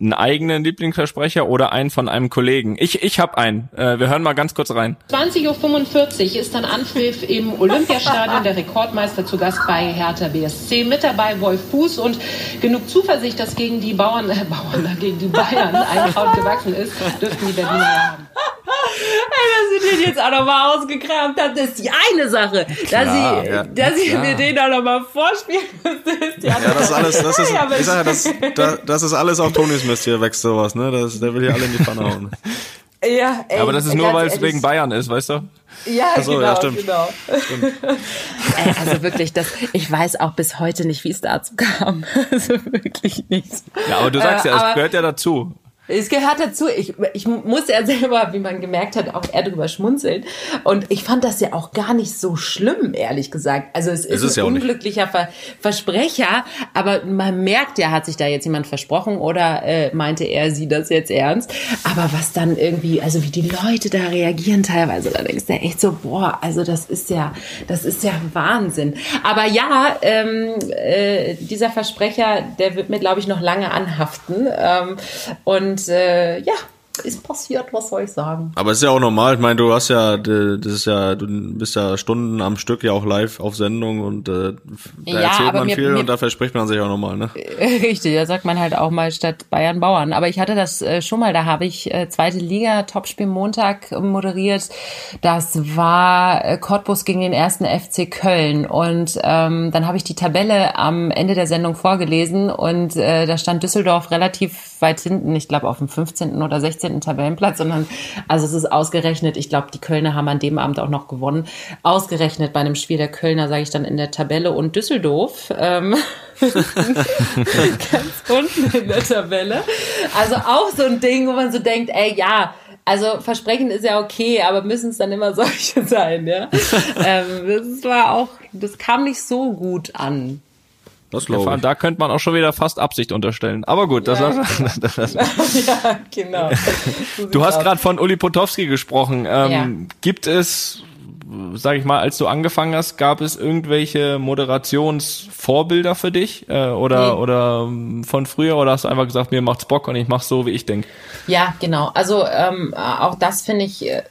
einen eigenen Lieblingsversprecher oder einen von einem Kollegen? Ich, ich habe einen. Äh, wir hören mal ganz kurz rein. 20.45 Uhr ist dann Anpfiff im Olympiastadion. Der Rekordmeister zu Gast bei Hertha BSC. Mit dabei Wolf Fuß und genug Zuversicht, dass gegen die Bauern, äh, Bauern, (laughs) gegen die Bayern ein Kraut gewachsen ist, dürften die Berliner ja haben. dass sie den jetzt auch nochmal ausgekramt hat, das ist die eine Sache. Dass Klar, sie, ja, dass sie klar. mir den auch nochmal vorspielen, das ist die Ja, andere das ist alles, das ist, Ja, ich sag ja, das, da, das ist alles auf Tonis Mist hier wächst sowas, ne? Das, der will hier alle in die Pfanne hauen. (laughs) Ja, ey, Aber das ist nur, weil es wegen Bayern ist, weißt du? Ja, so, genau, ja, stimmt. genau. (laughs) Ey, also wirklich, das, ich weiß auch bis heute nicht, wie es dazu kam. (laughs) Also wirklich nicht. Ja, aber du sagst Äh, ja, es gehört ja dazu. Es gehört dazu. Ich, ich muss ja selber, wie man gemerkt hat, auch eher drüber schmunzeln. Und ich fand das ja auch gar nicht so schlimm, ehrlich gesagt. Also es ist, es ein ja unglücklicher Ver Versprecher, aber man merkt ja, hat sich da jetzt jemand versprochen oder äh, meinte er sie das jetzt ernst. Aber was dann irgendwie, also wie die Leute da reagieren teilweise, da denkst du echt so, boah, also das ist ja, das ist ja Wahnsinn. Aber ja, ähm, äh, dieser Versprecher, der wird mir, glaube ich, noch lange anhaften. Ähm, und äh, ja, ist passiert, was soll ich sagen? Aber es ist ja auch normal. Ich meine, du hast ja, das ist ja, du bist ja Stunden am Stück ja auch live auf Sendung und äh, da Ja, erzählt man mir- viel mir- und da verspricht man sich auch nochmal, ne? (laughs) Richtig, da sagt man halt auch mal statt Bayern Bauern. Aber ich hatte das äh, schon mal, da habe ich äh, zweite Liga, Topspiel Montag moderiert. Das war äh, Cottbus gegen den ersten FC Köln. Und ähm, dann habe ich die Tabelle am Ende der Sendung vorgelesen und äh, da stand Düsseldorf relativ weit hinten, ich glaube auf dem 15. oder 16. Tabellenplatz, sondern also es ist ausgerechnet, ich glaube, die Kölner haben an dem Abend auch noch gewonnen. Ausgerechnet bei einem Spiel der Kölner, sage ich dann in der Tabelle und Düsseldorf. Ähm, (laughs) ganz unten in der Tabelle. Also auch so ein Ding, wo man so denkt, ey, ja, also Versprechen ist ja okay, aber müssen es dann immer (laughs) solche sein, ja? ähm, das war auch, das kam nicht so gut an. Das Ja, glaube ich. da könnte man auch schon wieder fast Absicht unterstellen. Aber gut, das, das, das, (laughs) ja, genau. So (laughs) Du hast gerade von Uli Potowski gesprochen. Ähm, Ja. Gibt es, sag ich mal, als du angefangen hast, gab es irgendwelche Moderationsvorbilder für dich äh, oder Nee. oder ähm, von früher oder hast du einfach gesagt, mir macht's Bock und ich mach's so, wie ich denk? Ja, genau. Also ähm, auch das finde ich. äh,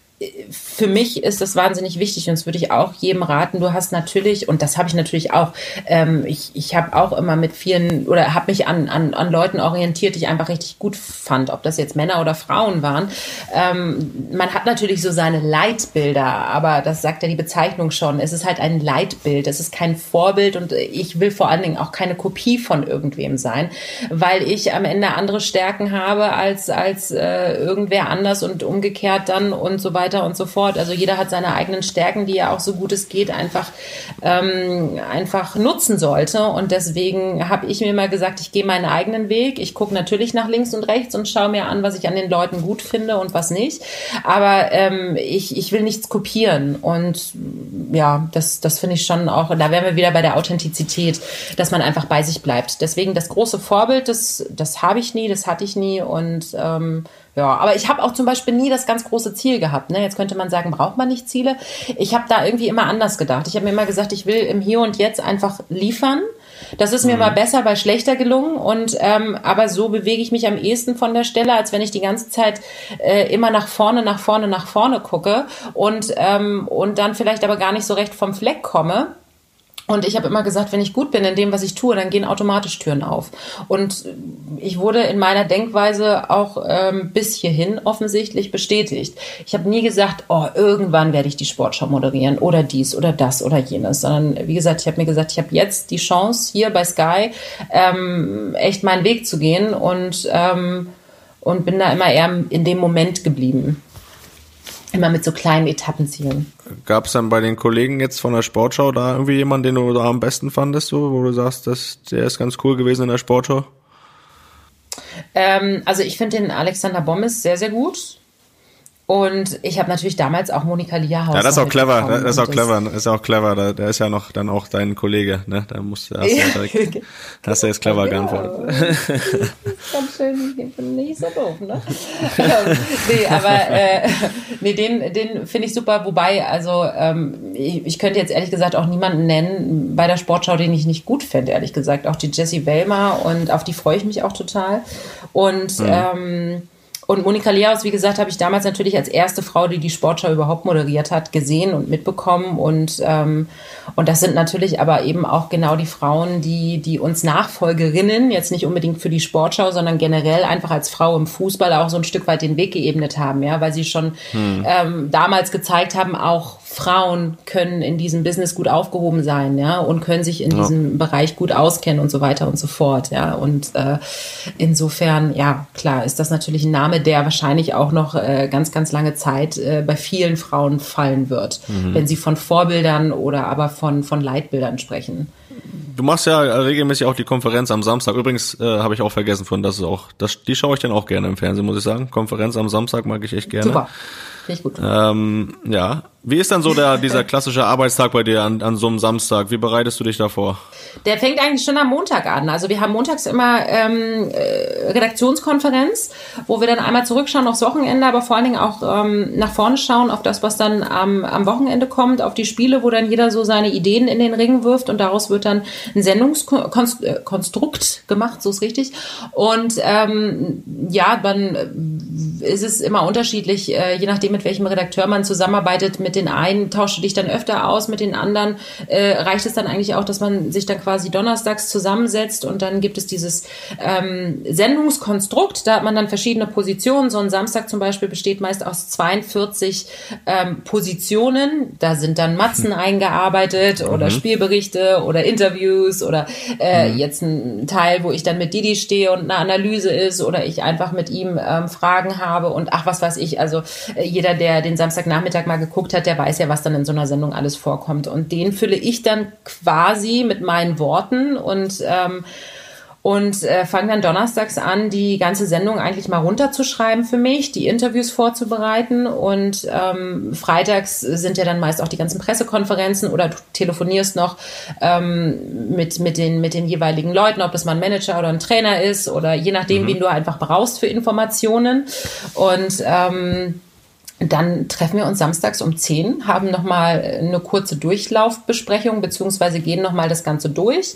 Für mich ist das wahnsinnig wichtig und das würde ich auch jedem raten. Du hast natürlich, und das habe ich natürlich auch, ähm, ich, ich habe auch immer mit vielen oder habe mich an, an, an Leuten orientiert, die ich einfach richtig gut fand, ob das jetzt Männer oder Frauen waren. Ähm, man hat natürlich so seine Leitbilder, aber das sagt ja die Bezeichnung schon. Es ist halt ein Leitbild, es ist kein Vorbild und ich will vor allen Dingen auch keine Kopie von irgendwem sein, weil ich am Ende andere Stärken habe als, als äh, irgendwer anders und umgekehrt dann und so weiter und so fort. Also jeder hat seine eigenen Stärken, die er auch so gut es geht einfach, ähm, einfach nutzen sollte. Und deswegen habe ich mir mal gesagt, ich gehe meinen eigenen Weg. Ich gucke natürlich nach links und rechts und schaue mir an, was ich an den Leuten gut finde und was nicht. Aber ähm, ich, ich will nichts kopieren. Und ja, das, das finde ich schon auch, da wären wir wieder bei der Authentizität, dass man einfach bei sich bleibt. Deswegen das große Vorbild, das, das habe ich nie, das hatte ich nie. Und ähm, ja, aber ich habe auch zum Beispiel nie das ganz große Ziel gehabt. Ne? Jetzt könnte man sagen, braucht man nicht Ziele? Ich habe da irgendwie immer anders gedacht. Ich habe mir immer gesagt, ich will im Hier und Jetzt einfach liefern. Das ist mir mal besser bei schlechter gelungen und ähm, aber so bewege ich mich am ehesten von der Stelle, als wenn ich die ganze Zeit äh, immer nach vorne, nach vorne, nach vorne gucke und ähm, und dann vielleicht aber gar nicht so recht vom Fleck komme. Und ich habe immer gesagt, wenn ich gut bin in dem, was ich tue, dann gehen automatisch Türen auf. Und ich wurde in meiner Denkweise auch ähm, bis hierhin offensichtlich bestätigt. Ich habe nie gesagt, oh, irgendwann werde ich die Sportschau moderieren oder dies oder das oder jenes, sondern wie gesagt, ich habe mir gesagt, ich habe jetzt die Chance hier bei Sky ähm, echt meinen Weg zu gehen und ähm, und bin da immer eher in dem Moment geblieben. Immer mit so kleinen Etappenzielen. Gab es dann bei den Kollegen jetzt von der Sportschau da irgendwie jemanden, den du da am besten fandest, so, wo du sagst, dass der ist ganz cool gewesen in der Sportschau? Ähm, also ich finde den Alexander Bommes sehr, sehr gut. Und ich habe natürlich damals auch Monika Lierhaus. Ja, das ist auch clever, das ist auch clever, das ist auch clever, da- der ist ja noch dann auch dein Kollege, ne? Da musst du, hast ja direkt, hast du jetzt clever geantwortet. ganz (laughs) schön, ich bin nicht so doof, ne? Ähm, nee, aber äh, nee, den, den finde ich super. Wobei, also ähm, ich, ich könnte jetzt ehrlich gesagt auch niemanden nennen bei der Sportschau, den ich nicht gut finde, ehrlich gesagt. Auch die Jessie Wellmer und auf die freue ich mich auch total. Und ähm, und Monika Leaus, wie gesagt, habe ich damals natürlich als erste Frau, die die Sportschau überhaupt moderiert hat, gesehen und mitbekommen. Und, ähm, und das sind natürlich aber eben auch genau die Frauen, die, die uns Nachfolgerinnen, jetzt nicht unbedingt für die Sportschau, sondern generell einfach als Frau im Fußball auch so ein Stück weit den Weg geebnet haben, ja, weil sie schon ähm, damals gezeigt haben, auch Frauen können in diesem Business gut aufgehoben sein, ja, und können sich in diesem Bereich gut auskennen und so weiter und so fort, ja. Und äh, insofern, ja, klar, ist das natürlich ein Name, der wahrscheinlich auch noch äh, ganz, ganz lange Zeit äh, bei vielen Frauen fallen wird, wenn sie von Vorbildern oder aber von, von Leitbildern sprechen. Du machst ja regelmäßig auch die Konferenz am Samstag. Übrigens äh, habe ich auch vergessen von, das ist auch, das, die schaue ich dann auch gerne im Fernsehen, muss ich sagen. Konferenz am Samstag mag ich echt gerne. Super. Finde ich gut. Ähm, ja. Wie ist dann so der, dieser klassische Arbeitstag bei dir an, an so einem Samstag? Wie bereitest du dich davor? Der fängt eigentlich schon am Montag an. Also wir haben montags immer ähm, äh, Redaktionskonferenz, wo wir dann einmal zurückschauen aufs Wochenende, aber vor allen Dingen auch ähm, nach vorne schauen auf das, was dann am, am Wochenende kommt, auf die Spiele, wo dann jeder so seine Ideen in den Ring wirft und daraus wird dann ein Sendungskonstrukt gemacht, so ist richtig. Und ähm, ja, dann ist es immer unterschiedlich, äh, je nachdem, mit welchem Redakteur man zusammenarbeitet. Mit den einen tauscht du dich dann öfter aus, mit den anderen äh, reicht es dann eigentlich auch, dass man sich dann quasi donnerstags zusammensetzt und dann gibt es dieses ähm, Sendungskonstrukt. Da hat man dann verschiedene Positionen. So ein Samstag zum Beispiel besteht meist aus 42 ähm, Positionen. Da sind dann Matzen eingearbeitet oder mhm. Spielberichte oder Interviews oder äh, mhm. jetzt ein Teil, wo ich dann mit Didi stehe und eine Analyse ist oder ich einfach mit ihm ähm, Fragen habe und ach, was weiß ich. Also äh, jeder, der den Samstagnachmittag mal geguckt hat, der weiß ja, was dann in so einer Sendung alles vorkommt. Und den fülle ich dann quasi mit meinen Worten und ähm, und äh, fange dann donnerstags an, die ganze Sendung eigentlich mal runterzuschreiben für mich, die Interviews vorzubereiten und ähm, freitags sind ja dann meist auch die ganzen Pressekonferenzen oder du telefonierst noch ähm, mit, mit, den, mit den jeweiligen Leuten, ob das mal ein Manager oder ein Trainer ist oder je nachdem, mhm. wen du einfach brauchst für Informationen und ähm, dann treffen wir uns samstags um 10, haben nochmal eine kurze Durchlaufbesprechung, beziehungsweise gehen nochmal das Ganze durch.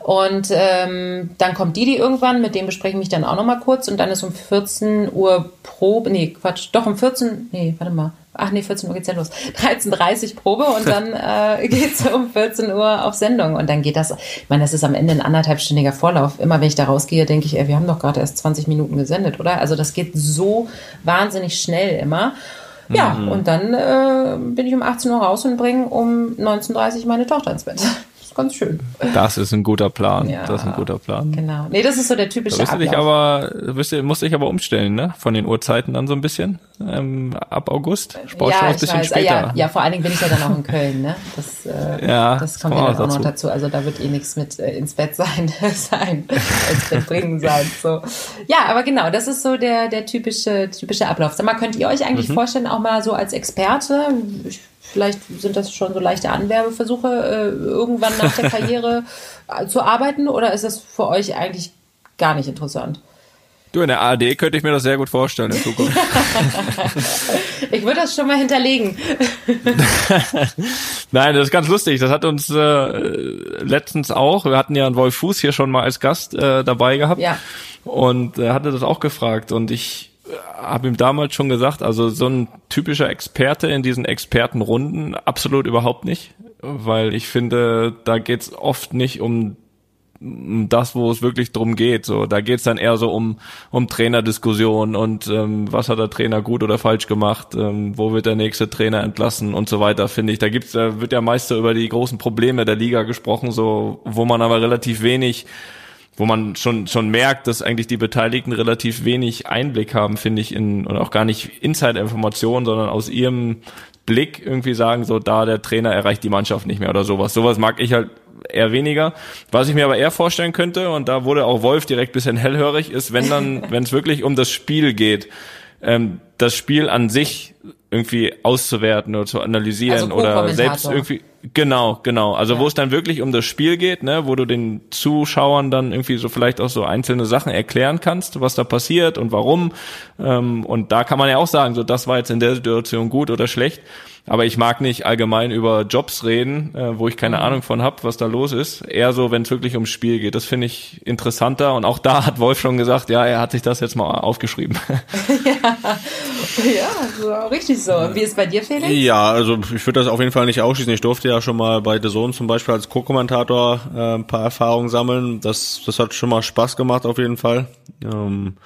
Und ähm, dann kommt Didi irgendwann, mit dem bespreche ich mich dann auch nochmal kurz. Und dann ist um 14 Uhr Probe, nee, Quatsch, doch um 14, nee, warte mal. Ach nee, 14 Uhr geht's ja los. 13.30 Probe und dann (laughs) äh, geht's um 14 Uhr auf Sendung. Und dann geht das, ich meine, das ist am Ende ein anderthalbstündiger Vorlauf. Immer wenn ich da rausgehe, denke ich, ey, wir haben doch gerade erst 20 Minuten gesendet, oder? Also das geht so wahnsinnig schnell immer. Ja, mhm. und dann äh, bin ich um 18 Uhr raus und bringe um 19.30 Uhr meine Tochter ins Bett ganz schön. Das ist ein guter Plan. Ja, das ist ein guter Plan. Genau. Nee, das ist so der typische da Ablauf. Dich aber, wirst du, musst dich aber umstellen, ne? Von den Uhrzeiten dann so ein bisschen. Ähm, ab August. Sportschau ja, ein bisschen weiß. später. Ja, ja, vor allen Dingen bin ich ja dann auch in Köln, ne? Das, äh, ja, das kommt ja dann auch dazu. noch dazu. Also da wird eh nichts mit äh, ins Bett sein, (laughs) sein, ins Bett bringen sein. So. Ja, aber genau, das ist so der, der typische, typische Ablauf. Sag mal, könnt ihr euch eigentlich mhm. vorstellen, auch mal so als Experte, ich Vielleicht sind das schon so leichte Anwerbeversuche, äh, irgendwann nach der (laughs) Karriere äh, zu arbeiten oder ist das für euch eigentlich gar nicht interessant? Du, in der ARD könnte ich mir das sehr gut vorstellen in Zukunft. (laughs) ich würde das schon mal hinterlegen. (laughs) Nein, das ist ganz lustig. Das hat uns äh, letztens auch, wir hatten ja einen Wolf Fuß hier schon mal als Gast äh, dabei gehabt. Ja. Und er hatte das auch gefragt. Und ich habe ihm damals schon gesagt, also so ein typischer Experte in diesen Expertenrunden absolut überhaupt nicht, weil ich finde, da geht's oft nicht um das, wo es wirklich drum geht. So, da geht's dann eher so um um Trainerdiskussion und ähm, was hat der Trainer gut oder falsch gemacht, ähm, wo wird der nächste Trainer entlassen und so weiter. Finde ich, da gibt's, da wird ja meist so über die großen Probleme der Liga gesprochen, so wo man aber relativ wenig wo man schon schon merkt, dass eigentlich die Beteiligten relativ wenig Einblick haben, finde ich, in und auch gar nicht Insider-Informationen, sondern aus ihrem Blick irgendwie sagen, so da der Trainer erreicht die Mannschaft nicht mehr oder sowas. Sowas mag ich halt eher weniger. Was ich mir aber eher vorstellen könnte, und da wurde auch Wolf direkt bisschen hellhörig, ist, wenn dann, (laughs) wenn es wirklich um das Spiel geht, ähm, das Spiel an sich irgendwie auszuwerten oder zu analysieren also oder selbst irgendwie genau genau also ja. wo es dann wirklich um das Spiel geht ne wo du den Zuschauern dann irgendwie so vielleicht auch so einzelne Sachen erklären kannst was da passiert und warum ähm, und da kann man ja auch sagen so das war jetzt in der Situation gut oder schlecht aber ich mag nicht allgemein über Jobs reden, äh, wo ich keine mhm. Ahnung von hab, was da los ist. Eher so, wenn es wirklich ums Spiel geht. Das finde ich interessanter. Und auch da hat Wolf schon gesagt, ja, er hat sich das jetzt mal aufgeschrieben. (laughs) ja, (laughs) ja so, richtig so. Wie ist bei dir, Felix? Ja, also ich würde das auf jeden Fall nicht ausschließen. Ich durfte ja schon mal bei The Zone zum Beispiel als Co-Kommentator äh, ein paar Erfahrungen sammeln. Das, das hat schon mal Spaß gemacht auf jeden Fall. Ähm,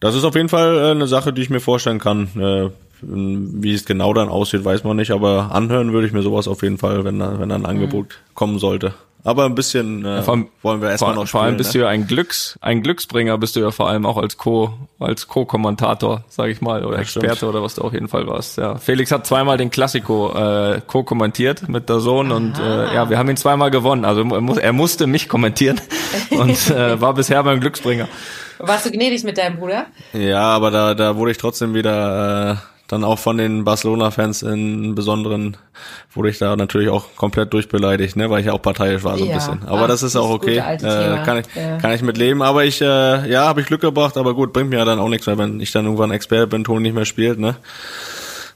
das ist auf jeden Fall äh, eine Sache, die ich mir vorstellen kann. Äh, wie es genau dann aussieht, weiß man nicht, aber anhören würde ich mir sowas auf jeden Fall, wenn da, wenn da ein Angebot mhm. kommen sollte. Aber ein bisschen äh, ja, allem, wollen wir erstmal noch spielen. Vor allem bist ne? du ja ein Glücks, ein Glücksbringer bist du ja vor allem auch als Co, als Co-Kommentator, sage ich mal, oder ja, Experte stimmt. oder was du auf jeden Fall warst. Ja, Felix hat zweimal den Klassiko äh, co-kommentiert mit der Sohn Aha. und äh, ja, wir haben ihn zweimal gewonnen. Also er, muss, er musste mich kommentieren (laughs) und äh, war bisher beim Glücksbringer. Warst du gnädig mit deinem Bruder? Ja, aber da, da wurde ich trotzdem wieder äh, dann auch von den Barcelona-Fans in besonderen wurde ich da natürlich auch komplett durchbeleidigt, ne, weil ich auch parteiisch war so ein ja. bisschen. Aber Ach, das ist auch okay, äh, kann ich ja. kann ich mit leben. Aber ich äh, ja, habe ich Glück gebracht, aber gut, bringt mir ja dann auch nichts, weil wenn ich dann irgendwann Experte bin, Ton nicht mehr spielt, ne.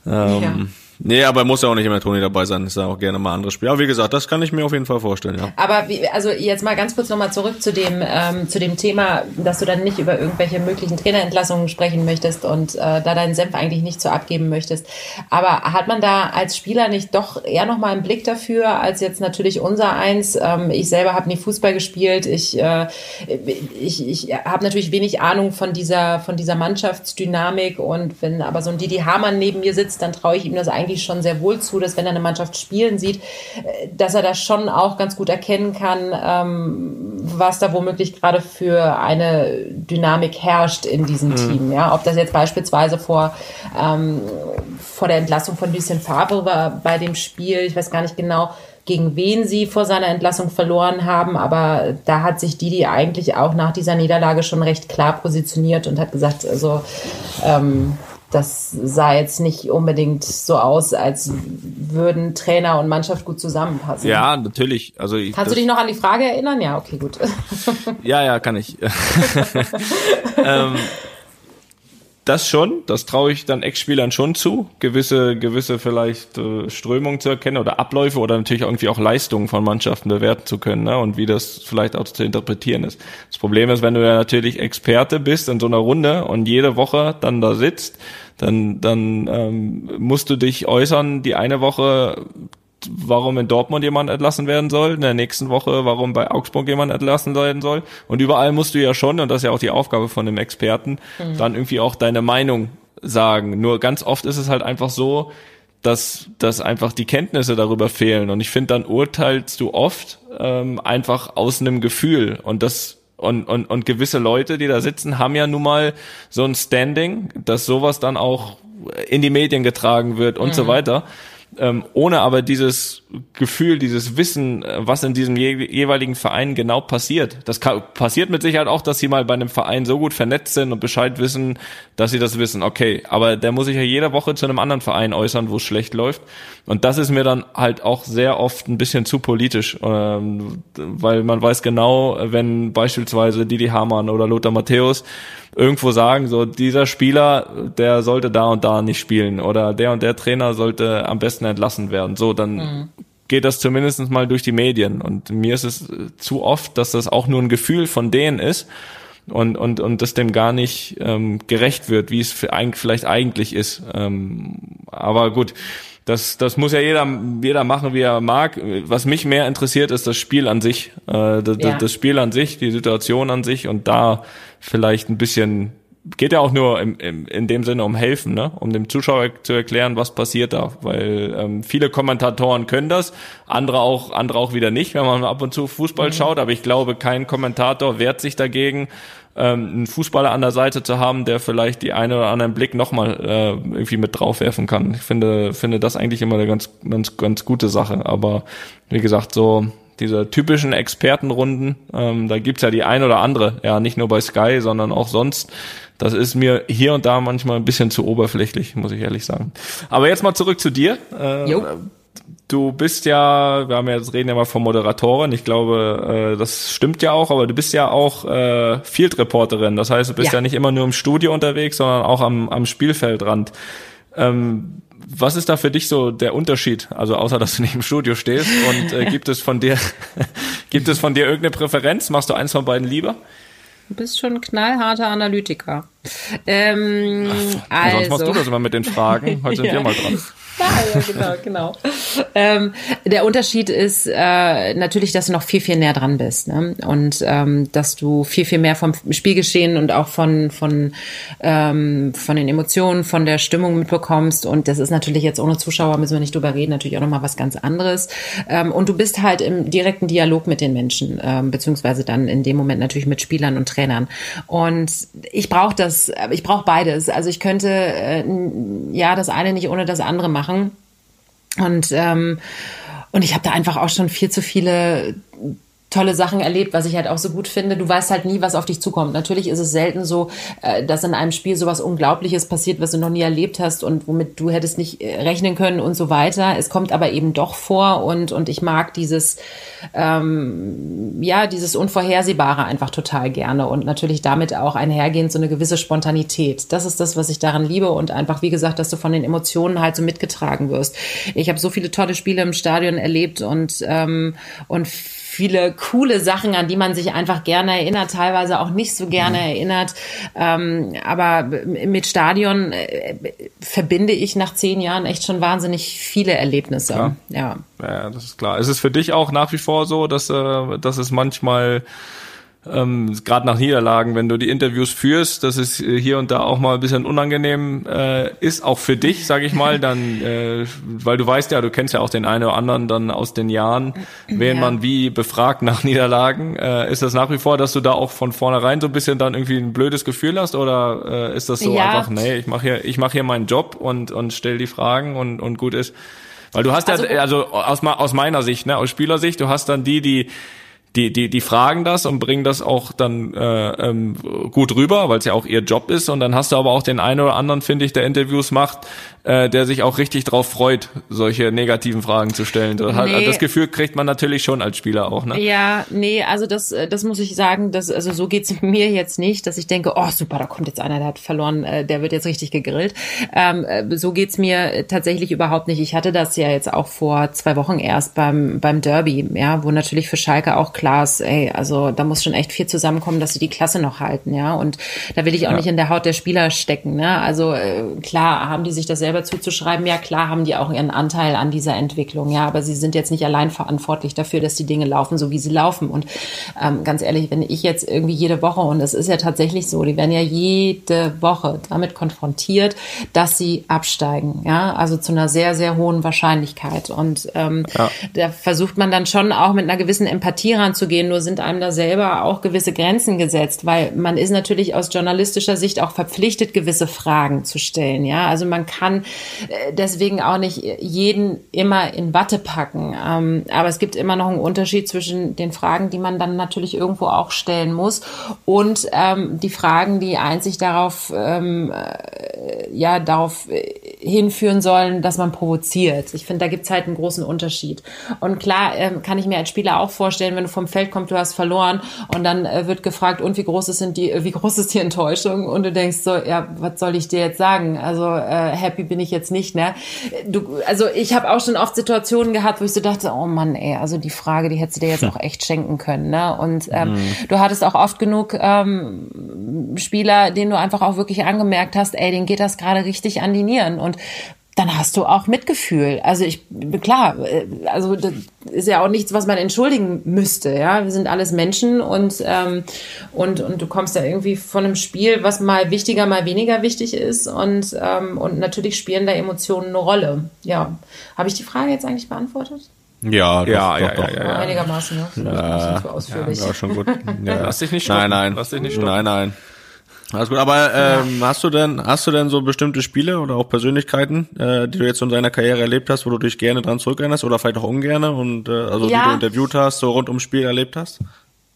Ähm, ja. Nee, aber muss ja auch nicht immer Toni dabei sein. Ist ja auch gerne mal andere Spiele. Aber wie gesagt, das kann ich mir auf jeden Fall vorstellen, ja. Aber wie, also jetzt mal ganz kurz nochmal zurück zu dem, ähm, zu dem Thema, dass du dann nicht über irgendwelche möglichen Trainerentlassungen sprechen möchtest und äh, da deinen Senf eigentlich nicht so abgeben möchtest. Aber hat man da als Spieler nicht doch eher nochmal einen Blick dafür, als jetzt natürlich unser eins? Ähm, ich selber habe nie Fußball gespielt. Ich, äh, ich, ich habe natürlich wenig Ahnung von dieser, von dieser Mannschaftsdynamik und wenn aber so ein Didi Hamann neben mir sitzt, dann traue ich ihm das eigentlich schon sehr wohl zu, dass wenn er eine Mannschaft spielen sieht, äh, dass er das schon auch ganz gut erkennen kann, ähm, was da womöglich gerade für eine Dynamik herrscht in diesem mhm. Team. Ja, ob das jetzt beispielsweise vor, ähm, vor der Entlassung von Lucien Favre war bei dem Spiel, ich weiß gar nicht genau, gegen wen sie vor seiner Entlassung verloren haben, aber da hat sich Didi eigentlich auch nach dieser Niederlage schon recht klar positioniert und hat gesagt, also ähm, das sah jetzt nicht unbedingt so aus, als würden Trainer und Mannschaft gut zusammenpassen. Ja, natürlich. Also ich, Kannst du dich noch an die Frage erinnern? Ja, okay, gut. ja, ja, kann ich. (laughs) (laughs) ähm, das schon, das traue ich dann Ex-Spielern schon zu, gewisse, gewisse vielleicht äh, Strömungen zu erkennen oder Abläufe oder natürlich irgendwie auch Leistungen von Mannschaften bewerten zu können ne? und wie das vielleicht auch zu interpretieren ist. Das Problem ist, wenn du ja natürlich Experte bist in so einer Runde und jede Woche dann da sitzt, dann, dann ähm, musst du dich äußern, die eine Woche warum in Dortmund jemand entlassen werden soll, in der nächsten Woche, warum bei Augsburg jemand entlassen werden soll. Und überall musst du ja schon, und das ist ja auch die Aufgabe von dem Experten, mhm. dann irgendwie auch deine Meinung sagen. Nur ganz oft ist es halt einfach so, dass, dass einfach die Kenntnisse darüber fehlen. Und ich finde, dann urteilst du oft ähm, einfach aus einem Gefühl. Und das und, und, und gewisse Leute, die da sitzen, haben ja nun mal so ein Standing, dass sowas dann auch in die Medien getragen wird und mhm. so weiter ähm, ohne aber dieses Gefühl, dieses Wissen, äh, was in diesem je jeweiligen Verein genau passiert. Das passiert mit Sicherheit auch, dass sie mal bei einem Verein so gut vernetzt sind und Bescheid wissen, dass sie das wissen. Okay, aber der muss sich ja jede Woche zu einem anderen Verein äußern, wo es schlecht läuft. Und das ist mir dann halt auch sehr oft ein bisschen zu politisch, ähm, weil man weiß genau, wenn beispielsweise Didi Hamann oder Lothar Matthäus irgendwo sagen, so dieser Spieler, der sollte da und da nicht spielen oder der und der Trainer sollte am besten entlassen werden. So, dann mhm. geht das zumindest mal durch die Medien. Und mir ist es zu oft, dass das auch nur ein Gefühl von denen ist und, und, und das dem gar nicht ähm, gerecht wird, wie es für, vielleicht eigentlich ist. Ähm, aber gut, das, das muss ja jeder, jeder machen, wie er mag. Was mich mehr interessiert, ist das Spiel an sich. Äh, das, ja. das Spiel an sich, die Situation an sich und da vielleicht ein bisschen geht ja auch nur im, im, in dem Sinne um helfen, ne? um dem Zuschauer zu erklären, was passiert da, weil ähm, viele Kommentatoren können das, andere auch, andere auch wieder nicht, wenn man ab und zu Fußball mhm. schaut, aber ich glaube, kein Kommentator wehrt sich dagegen, ähm, einen Fußballer an der Seite zu haben, der vielleicht die eine oder anderen Blick nochmal äh, irgendwie mit draufwerfen kann. Ich finde, finde das eigentlich immer eine ganz, ganz, ganz gute Sache. Aber wie gesagt, so diese typischen Expertenrunden, ähm, da gibt's ja die ein oder andere, ja, nicht nur bei Sky, sondern auch sonst. Das ist mir hier und da manchmal ein bisschen zu oberflächlich, muss ich ehrlich sagen. Aber jetzt mal zurück zu dir. Äh. Du bist ja, wir haben ja jetzt reden ja mal von Moderatoren. Ich glaube, äh, das stimmt ja auch, aber du bist ja auch äh, Field Reporterin. Das heißt, du bist ja. ja nicht immer nur im Studio unterwegs, sondern auch am, am Spielfeldrand. Ähm, was ist da für dich so der Unterschied? Also außer dass du nicht im Studio stehst und äh, gibt es von dir (laughs) gibt es von dir irgendeine Präferenz? Machst du eins von beiden lieber? Du bist schon ein knallharter Analytiker. Ähm, Ach, also. Sonst machst du das immer mit den Fragen. (laughs) Heute sind ja. wir mal dran. (laughs) ja, genau, genau. Ähm, der Unterschied ist äh, natürlich, dass du noch viel, viel näher dran bist. Ne? Und ähm, dass du viel, viel mehr vom Spielgeschehen und auch von, von, ähm, von den Emotionen, von der Stimmung mitbekommst. Und das ist natürlich jetzt ohne Zuschauer, müssen wir nicht drüber reden, natürlich auch nochmal was ganz anderes. Ähm, und du bist halt im direkten Dialog mit den Menschen, ähm, beziehungsweise dann in dem Moment natürlich mit Spielern und Trainern. Und ich brauche das, ich brauche beides. Also ich könnte äh, ja das eine nicht ohne das andere machen machen. Und, ähm, und ich habe da einfach auch schon viel zu viele tolle Sachen erlebt, was ich halt auch so gut finde. Du weißt halt nie, was auf dich zukommt. Natürlich ist es selten so, äh, dass in einem Spiel sowas Unglaubliches passiert, was du noch nie erlebt hast und womit du hättest nicht äh, rechnen können und so weiter. Es kommt aber eben doch vor und, und ich mag dieses, ähm, ja, dieses Unvorhersehbare einfach total gerne und natürlich damit auch einhergehend so eine gewisse Spontanität. Das ist das, was ich daran liebe und einfach, wie gesagt, dass du von den Emotionen halt so mitgetragen wirst. Ich habe so viele tolle Spiele im Stadion erlebt und, ähm, und viele coole Sachen, an die man sich einfach gerne erinnert, teilweise auch nicht so gerne mhm. erinnert. Ähm, aber mit Stadion äh, verbinde ich nach zehn Jahren echt schon wahnsinnig viele Erlebnisse. Klar. Ja. ja, das ist klar. Ist es für dich auch nach wie vor so, dass, äh, dass es manchmal ähm, gerade nach Niederlagen, wenn du die Interviews führst, dass es äh, hier und da auch mal ein bisschen unangenehm äh, ist, auch für dich, sage ich mal, dann, äh, weil du weißt ja, du kennst ja auch den einen oder anderen dann aus den Jahren, wen ja. man wie befragt nach (laughs) Niederlagen. Äh, ist das nach wie vor, dass du da auch von vornherein so ein bisschen dann irgendwie ein blödes Gefühl hast oder äh, ist das so ja. einfach, nee, ich mache hier, ich mache hier meinen Job und und stell die Fragen und und gut ist. Weil du hast ja, also, also aus, aus meiner Sicht, ne, aus Spielersicht, du hast dann die, die die, die, die fragen das und bringen das auch dann äh, ähm, gut rüber, weil es ja auch ihr Job ist. Und dann hast du aber auch den einen oder anderen, finde ich, der Interviews macht, äh, der sich auch richtig drauf freut, solche negativen Fragen zu stellen. Das, nee. das Gefühl kriegt man natürlich schon als Spieler auch. Ne? Ja, nee, also das, das muss ich sagen, das, also so geht's (laughs) mir jetzt nicht, dass ich denke, oh super, da kommt jetzt einer, der hat verloren, äh, der wird jetzt richtig gegrillt. Ähm, äh, so geht's mir tatsächlich überhaupt nicht. Ich hatte das ja jetzt auch vor zwei Wochen erst beim, beim Derby, ja, wo natürlich für Schalke auch ist, ey, also da muss schon echt viel zusammenkommen, dass sie die Klasse noch halten, ja. Und da will ich auch ja. nicht in der Haut der Spieler stecken, ne? Also äh, klar haben die sich das selber zuzuschreiben, ja klar haben die auch ihren Anteil an dieser Entwicklung, ja, aber sie sind jetzt nicht allein verantwortlich dafür, dass die Dinge laufen, so wie sie laufen. Und ähm, ganz ehrlich, wenn ich jetzt irgendwie jede Woche, und es ist ja tatsächlich so, die werden ja jede Woche damit konfrontiert, dass sie absteigen, ja, also zu einer sehr, sehr hohen Wahrscheinlichkeit. Und ähm, ja. da versucht man dann schon auch mit einer gewissen Empathie ran ranzugehen, nur sind einem da selber auch gewisse Grenzen gesetzt, weil man ist natürlich aus journalistischer Sicht auch verpflichtet, gewisse Fragen zu stellen. Ja, also man kann äh, deswegen auch nicht jeden immer in Watte packen. Ähm, aber es gibt immer noch einen Unterschied zwischen den Fragen, die man dann natürlich irgendwo auch stellen muss und ähm, die Fragen, die einzig darauf, ähm, äh, ja, darauf äh, hinführen sollen, dass man provoziert. Ich finde, da gibt es halt einen großen Unterschied. Und klar kann ich mir als Spieler auch vorstellen, wenn du vom Feld kommt, du hast verloren und dann äh, wird gefragt, und wie groß ist sind die, wie groß ist die Enttäuschung? Und du denkst so, ja, was soll ich dir jetzt sagen? Also äh, happy bin ich jetzt nicht, ne? Du, also ich habe auch schon oft Situationen gehabt, wo ich so dachte, oh Mann, ey, also die Frage, die hättest du dir jetzt (laughs) auch echt schenken können, ne? Und ähm, mhm. du hattest auch oft genug ähm, Spieler, denen du einfach auch wirklich angemerkt hast, ey, denen geht das gerade richtig an die Nieren und dann hast du auch Mitgefühl. Also ich, klar, äh, also das ist ja auch nichts, was man entschuldigen müsste. Ja, wir sind alles Menschen und ähm, und und du kommst da irgendwie von einem Spiel, was mal wichtiger, mal weniger wichtig ist und ähm, und natürlich spielen da Emotionen eine Rolle. Ja, habe ich die Frage jetzt eigentlich beantwortet? Ja, doch, ja, doch, ja, doch. ja, ja, Einigermaßen, ne? Ja, nicht so ausführlich. Ja, schon gut. (laughs) Ja. Lass dich nicht stoppen. Nein, nein. Lass dich nicht stoppen. Nein, nein. Alles gut, aber ähm, ja. hast du denn hast du denn so bestimmte Spiele oder auch Persönlichkeiten, äh, die du jetzt in deiner Karriere erlebt hast, wo du dich gerne dran zurückerinnerst oder vielleicht auch ungerne und äh, also ja. die du interviewt hast, so rund ums Spiel erlebt hast?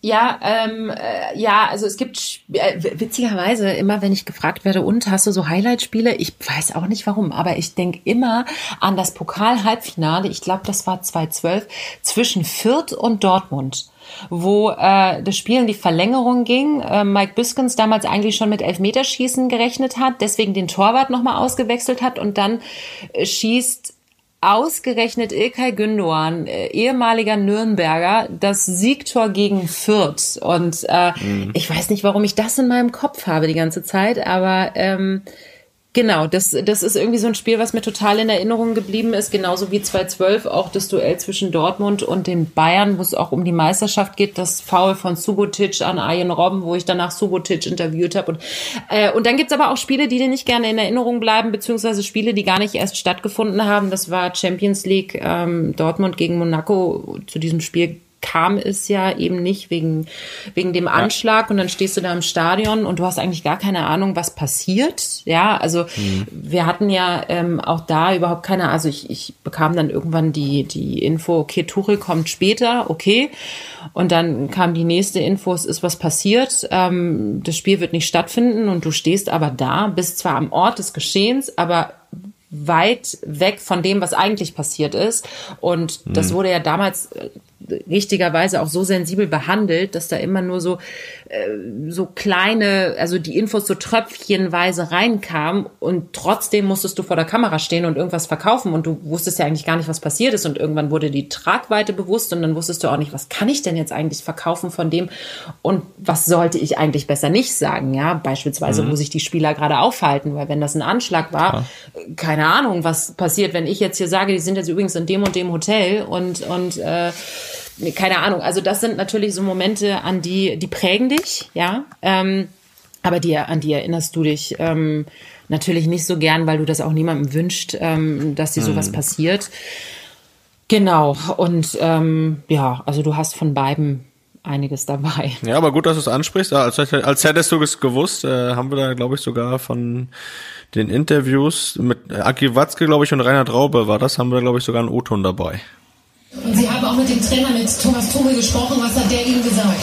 Ja, ähm, äh, ja, also es gibt äh, witzigerweise immer, wenn ich gefragt werde, und hast du so Highlight-Spiele? Ich weiß auch nicht warum, aber ich denke immer an das Pokal-Halbfinale. Ich glaube, das war 2012 zwischen Fürth und Dortmund wo äh, das Spiel in die Verlängerung ging. Äh, Mike Biskens damals eigentlich schon mit Elfmeterschießen gerechnet hat, deswegen den Torwart nochmal ausgewechselt hat und dann äh, schießt ausgerechnet Ilkay Gündoğan, äh, ehemaliger Nürnberger, das Siegtor gegen Fürth. Und äh, mhm. ich weiß nicht, warum ich das in meinem Kopf habe die ganze Zeit, aber ähm, Genau, das, das ist irgendwie so ein Spiel, was mir total in Erinnerung geblieben ist, genauso wie 2012 auch das Duell zwischen Dortmund und den Bayern, wo es auch um die Meisterschaft geht, das Foul von Subotic an Arjen Robben, wo ich danach Subotic interviewt habe. Und, äh, und dann gibt's aber auch Spiele, die dir nicht gerne in Erinnerung bleiben, beziehungsweise Spiele, die gar nicht erst stattgefunden haben. Das war Champions League ähm, Dortmund gegen Monaco. Zu diesem Spiel kam es ja eben nicht wegen, wegen dem Anschlag und dann stehst du da im Stadion und du hast eigentlich gar keine Ahnung, was passiert. Ja, also mhm. wir hatten ja ähm, auch da überhaupt keine, also ich, ich bekam dann irgendwann die, die Info, okay, Tuchel kommt später, okay. Und dann kam die nächste Info, es ist was passiert, ähm, das Spiel wird nicht stattfinden und du stehst aber da, bist zwar am Ort des Geschehens, aber weit weg von dem, was eigentlich passiert ist. Und das mhm. wurde ja damals äh, richtigerweise auch so sensibel behandelt, dass da immer nur so so kleine, also die Infos so tröpfchenweise reinkamen und trotzdem musstest du vor der Kamera stehen und irgendwas verkaufen und du wusstest ja eigentlich gar nicht, was passiert ist und irgendwann wurde die Tragweite bewusst und dann wusstest du auch nicht, was kann ich denn jetzt eigentlich verkaufen von dem und was sollte ich eigentlich besser nicht sagen, ja, beispielsweise, mhm. wo sich die Spieler gerade aufhalten, weil wenn das ein Anschlag war, ja. keine Ahnung, was passiert, wenn ich jetzt hier sage, die sind jetzt übrigens in dem und dem Hotel und und äh, keine Ahnung. Also das sind natürlich so Momente, an die, die prägen dich, ja. Ähm, aber die, an die erinnerst du dich ähm, natürlich nicht so gern, weil du das auch niemandem wünscht, ähm, dass dir sowas mhm. passiert. Genau. Und ähm, ja, also du hast von beiden einiges dabei. Ja, aber gut, dass du es ansprichst. Als, als hättest du es gewusst, äh, haben wir da, glaube ich, sogar von den Interviews mit Aki Watzke, glaube ich, und Rainer Traube war das, haben wir, glaube ich, sogar einen O-Ton dabei. Und Sie haben auch mit dem Trainer, mit Thomas Tuchel gesprochen. Was hat der Ihnen gesagt?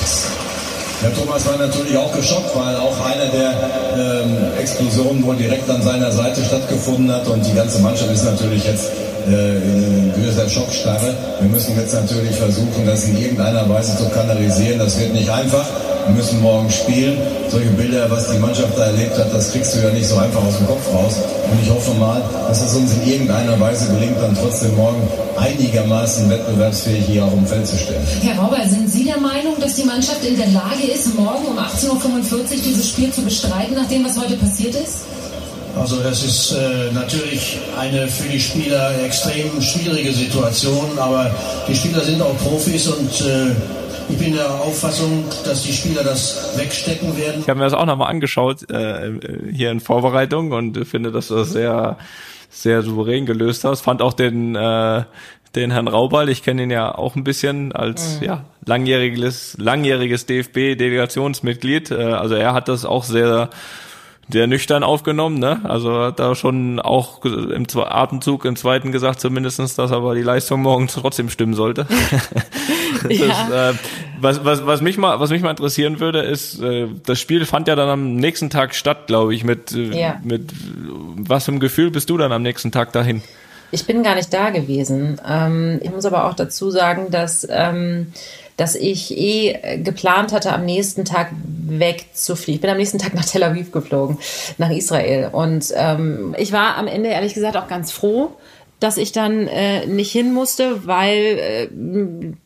Ja, Thomas war natürlich auch geschockt, weil auch eine der ähm, Explosionen wohl direkt an seiner Seite stattgefunden hat und die ganze Mannschaft ist natürlich jetzt äh, in böser Schockstarre. Wir müssen jetzt natürlich versuchen, das in irgendeiner Weise zu kanalisieren. Das wird nicht einfach. Wir müssen morgen spielen. Solche Bilder, was die Mannschaft da erlebt hat, das kriegst du ja nicht so einfach aus dem Kopf raus. Und ich hoffe mal, dass es uns in irgendeiner Weise gelingt, dann trotzdem morgen einigermaßen wettbewerbsfähig hier auch im Feld zu stellen. Herr Rauber, sind Sie der Meinung, dass die Mannschaft in der Lage ist, morgen um 18.45 Uhr dieses Spiel zu bestreiten, nach dem, was heute passiert ist? Also das ist äh, natürlich eine für die Spieler extrem schwierige Situation, aber die Spieler sind auch Profis und äh, ich bin der Auffassung, dass die Spieler das wegstecken werden. Ich habe mir das auch nochmal angeschaut äh, hier in Vorbereitung und finde, dass du das sehr, sehr souverän gelöst hast. Fand auch den äh, den Herrn Raubal, ich kenne ihn ja auch ein bisschen als mhm. ja langjähriges langjähriges DFB Delegationsmitglied. Äh, also er hat das auch sehr sehr nüchtern aufgenommen, ne? Also hat da schon auch im Atemzug im zweiten gesagt, zumindestens, dass aber die Leistung morgen trotzdem stimmen sollte. (laughs) das, ja. äh, was, was, was mich mal, was mich mal interessieren würde, ist, äh, das Spiel fand ja dann am nächsten Tag statt, glaube ich. Mit, äh, ja. mit was für einem Gefühl bist du dann am nächsten Tag dahin? Ich bin gar nicht da gewesen. Ähm, ich muss aber auch dazu sagen, dass ähm, dass ich eh geplant hatte, am nächsten Tag wegzufliegen. Ich bin am nächsten Tag nach Tel Aviv geflogen, nach Israel. Und ähm, ich war am Ende ehrlich gesagt auch ganz froh, dass ich dann äh, nicht hin musste, weil äh,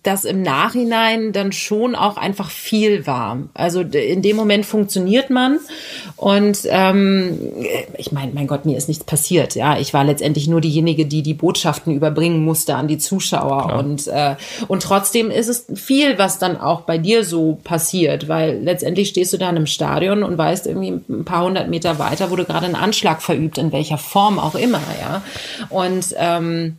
das im Nachhinein dann schon auch einfach viel war. Also in dem Moment funktioniert man und ähm, ich meine, mein Gott, mir ist nichts passiert. Ja, ich war letztendlich nur diejenige, die die Botschaften überbringen musste an die Zuschauer Klar. und äh, und trotzdem ist es viel, was dann auch bei dir so passiert, weil letztendlich stehst du da in einem Stadion und weißt irgendwie ein paar hundert Meter weiter wurde gerade ein Anschlag verübt, in welcher Form auch immer, ja und ähm,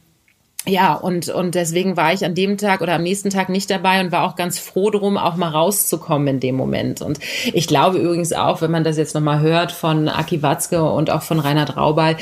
ja, und, und deswegen war ich an dem Tag oder am nächsten Tag nicht dabei und war auch ganz froh drum, auch mal rauszukommen in dem Moment. Und ich glaube übrigens auch, wenn man das jetzt nochmal hört von Aki Watzke und auch von Reinhard Raubal,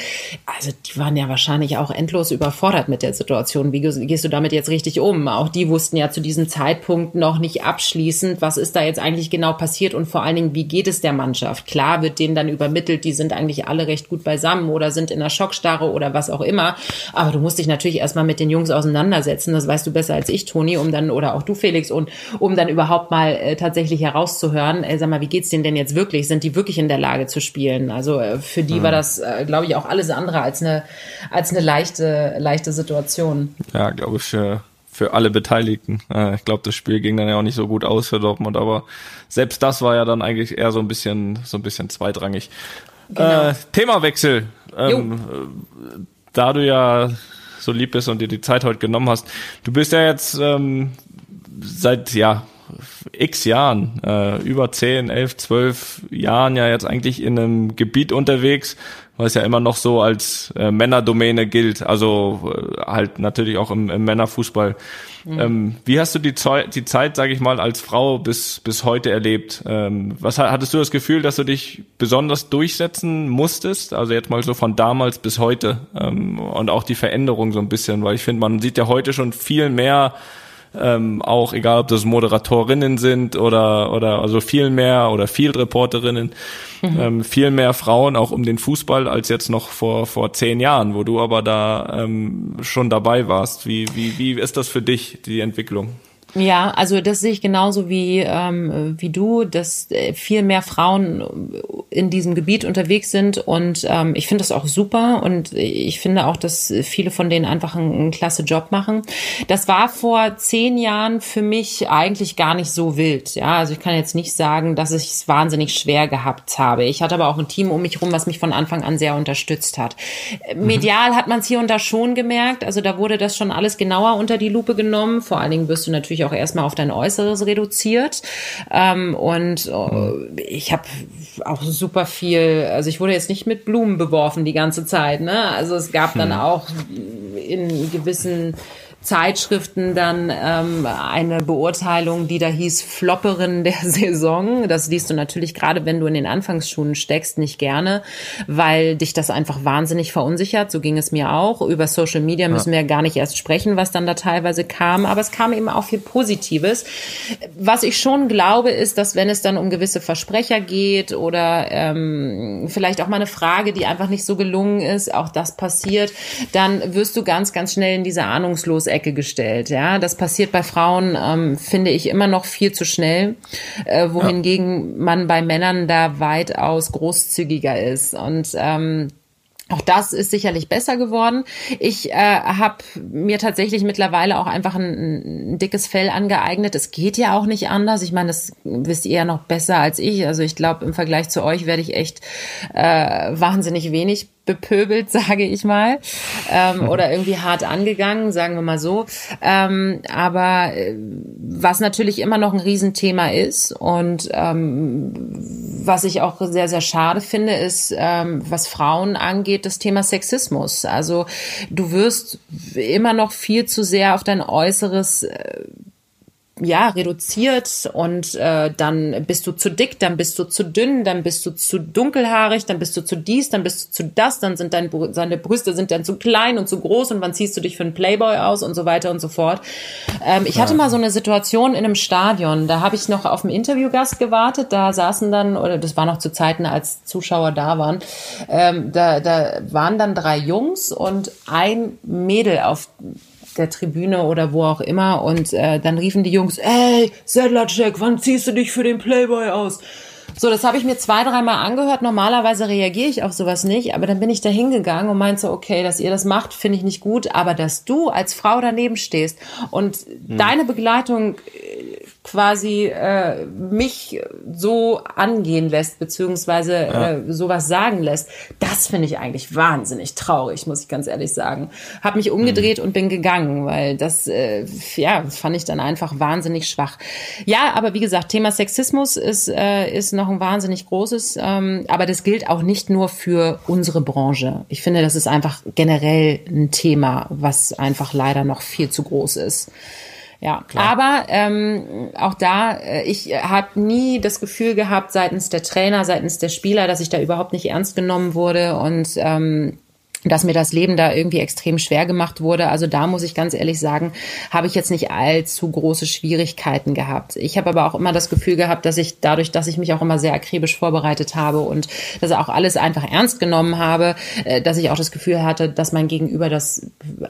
also die waren ja wahrscheinlich auch endlos überfordert mit der Situation. Wie gehst du damit jetzt richtig um? Auch die wussten ja zu diesem Zeitpunkt noch nicht abschließend, was ist da jetzt eigentlich genau passiert und vor allen Dingen, wie geht es der Mannschaft? Klar wird denen dann übermittelt, die sind eigentlich alle recht gut beisammen oder sind in der Schockstarre oder was auch immer. Aber du musst dich natürlich erstmal mit mit den Jungs auseinandersetzen. Das weißt du besser als ich, Toni, um dann, oder auch du, Felix, und um dann überhaupt mal äh, tatsächlich herauszuhören, äh, sag mal, wie geht's denen denn jetzt wirklich? Sind die wirklich in der Lage zu spielen? Also äh, für die mhm. war das, äh, glaube ich, auch alles andere als eine, als eine leichte, leichte Situation. Ja, glaube ich, für, für alle Beteiligten. Äh, ich glaube, das Spiel ging dann ja auch nicht so gut aus für Dortmund, aber selbst das war ja dann eigentlich eher so ein bisschen, so ein bisschen zweitrangig. Genau. Äh, Themawechsel. Ähm, äh, da du ja so lieb bist und dir die Zeit heute genommen hast. Du bist ja jetzt ähm, seit ja x Jahren, äh, über 10, 11, 12 Jahren ja jetzt eigentlich in einem Gebiet unterwegs, was ja immer noch so als äh, Männerdomäne gilt, also äh, halt natürlich auch im, im Männerfußball. Mhm. Ähm, wie hast du die, Zeit, die Zeit, sage ich mal, als Frau bis bis heute erlebt? Ähm, was hattest du das Gefühl, dass du dich besonders durchsetzen musstest? Also jetzt mal so von damals bis heute ähm, und auch die Veränderung so ein bisschen, weil ich finde, man sieht ja heute schon viel mehr ähm, auch egal ob das Moderatorinnen sind oder oder also viel mehr oder Field Reporterinnen, mhm. ähm, viel mehr Frauen auch um den Fußball als jetzt noch vor vor zehn Jahren, wo du aber da ähm, schon dabei warst. Wie wie wie ist das für dich die Entwicklung? Ja, also das sehe ich genauso wie, ähm, wie du, dass äh, viel mehr Frauen in diesem Gebiet unterwegs sind und ähm, ich finde das auch super und ich finde auch, dass viele von denen einfach einen, einen klasse Job machen. Das war vor zehn Jahren für mich eigentlich gar nicht so wild. Ja, also ich kann jetzt nicht sagen, dass ich es wahnsinnig schwer gehabt habe. Ich hatte aber auch ein Team um mich rum, was mich von Anfang an sehr unterstützt hat. Mhm. Medial hat man es hier und da schon gemerkt. Also da wurde das schon alles genauer unter die Lupe genommen. Vor allen Dingen wirst du natürlich auch erstmal auf dein Äußeres reduziert. Ähm, und äh, ich habe auch super viel, also ich wurde jetzt nicht mit Blumen beworfen die ganze Zeit. Ne? Also es gab dann hm. auch in gewissen Zeitschriften dann ähm, eine Beurteilung, die da hieß Flopperin der (laughs) Saison. Das liest du natürlich gerade, wenn du in den Anfangsschuhen steckst, nicht gerne, weil dich das einfach wahnsinnig verunsichert. So ging es mir auch. Über Social Media müssen ja. wir gar nicht erst sprechen, was dann da teilweise kam. Aber es kam eben auch viel Positives. Was ich schon glaube, ist, dass wenn es dann um gewisse Versprecher geht oder ähm, vielleicht auch mal eine Frage, die einfach nicht so gelungen ist, auch das passiert, dann wirst du ganz, ganz schnell in diese Ahnungslos Ecke gestellt. Ja, das passiert bei Frauen, ähm, finde ich, immer noch viel zu schnell, äh, wohingegen ja. man bei Männern da weitaus großzügiger ist. Und ähm, auch das ist sicherlich besser geworden. Ich äh, habe mir tatsächlich mittlerweile auch einfach ein, ein, dickes Fell angeeignet. Es geht ja auch nicht anders. Ich meine, das wisst ihr ja noch besser als ich. Also ich glaube, im Vergleich zu euch werde ich echt äh, wahnsinnig wenig bepöbelt, (laughs) sage ich mal, ähm, (laughs) oder irgendwie hart angegangen, sagen wir mal so. Ähm, aber äh, was natürlich immer noch ein Riesenthema ist und ähm, was ich auch sehr, sehr schade finde, ist, ähm, was Frauen angeht, das Thema Sexismus. Also du wirst immer noch viel zu sehr auf dein Äußeres äh, ja, reduziert und äh, dann bist du zu dick, dann bist du zu dünn, dann bist du zu dunkelhaarig, dann bist du zu dies, dann bist du zu das, dann sind dein, deine Brüste sind dann zu klein und zu groß und wann ziehst du dich für einen Playboy aus und so weiter und so fort. Ähm, ich hatte mal so eine Situation in einem Stadion, da habe ich noch auf einen Interviewgast gewartet, da saßen dann, oder das war noch zu Zeiten, als Zuschauer da waren, ähm, da, da waren dann drei Jungs und ein Mädel auf der Tribüne oder wo auch immer und äh, dann riefen die Jungs, ey, Sedlacek, wann ziehst du dich für den Playboy aus? So, das habe ich mir zwei, dreimal angehört. Normalerweise reagiere ich auf sowas nicht, aber dann bin ich da hingegangen und meinte so, okay, dass ihr das macht, finde ich nicht gut, aber dass du als Frau daneben stehst und hm. deine Begleitung quasi äh, mich so angehen lässt, beziehungsweise ja. äh, sowas sagen lässt, das finde ich eigentlich wahnsinnig traurig, muss ich ganz ehrlich sagen. Hab mich umgedreht mhm. und bin gegangen, weil das, äh, ja, fand ich dann einfach wahnsinnig schwach. Ja, aber wie gesagt, Thema Sexismus ist, äh, ist noch ein wahnsinnig großes, ähm, aber das gilt auch nicht nur für unsere Branche. Ich finde, das ist einfach generell ein Thema, was einfach leider noch viel zu groß ist. Ja, Klar. aber ähm, auch da, äh, ich habe nie das Gefühl gehabt seitens der Trainer, seitens der Spieler, dass ich da überhaupt nicht ernst genommen wurde und ähm, dass mir das Leben da irgendwie extrem schwer gemacht wurde. Also da muss ich ganz ehrlich sagen, habe ich jetzt nicht allzu große Schwierigkeiten gehabt. Ich habe aber auch immer das Gefühl gehabt, dass ich dadurch, dass ich mich auch immer sehr akribisch vorbereitet habe und dass auch alles einfach ernst genommen habe, äh, dass ich auch das Gefühl hatte, dass mein Gegenüber das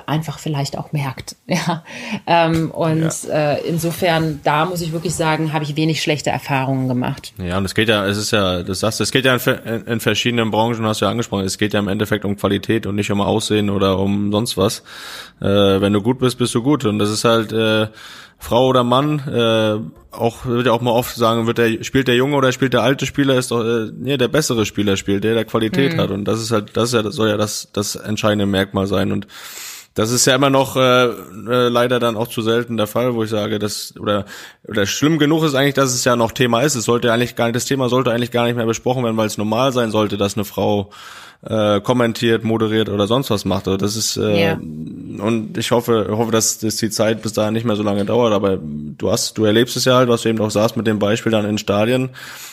einfach vielleicht auch merkt. (laughs) Ja. Ähm, und ja. Äh, insofern, da muss ich wirklich sagen, habe ich wenig schlechte Erfahrungen gemacht. Ja, und es geht ja, es ist ja, das sagst es geht ja in, in verschiedenen Branchen, hast du ja angesprochen, es geht ja im Endeffekt um Qualität geht und nicht um Aussehen oder um sonst was. Äh, wenn du gut bist, bist du gut. Und das ist halt äh, Frau oder Mann, äh, auch wird ja auch mal oft sagen, wird der spielt der junge oder spielt der alte Spieler, ist doch äh, nee, der bessere Spieler spielt, der der Qualität mhm. hat und das ist halt das ist ja das soll ja das das entscheidende Merkmal sein und das ist ja immer noch äh, äh, leider dann auch zu selten der Fall, wo ich sage, dass oder oder schlimm genug ist eigentlich, dass es ja noch Thema ist. Es sollte eigentlich gar nicht, das Thema sollte eigentlich gar nicht mehr besprochen werden, weil es normal sein sollte, dass eine Frau äh, kommentiert, moderiert oder sonst was macht. Also das ist äh, yeah. und ich hoffe, hoffe, dass, dass die Zeit bis dahin nicht mehr so lange dauert. Aber du hast, du erlebst es ja halt, was du eben auch sagst mit dem Beispiel dann in Stadien.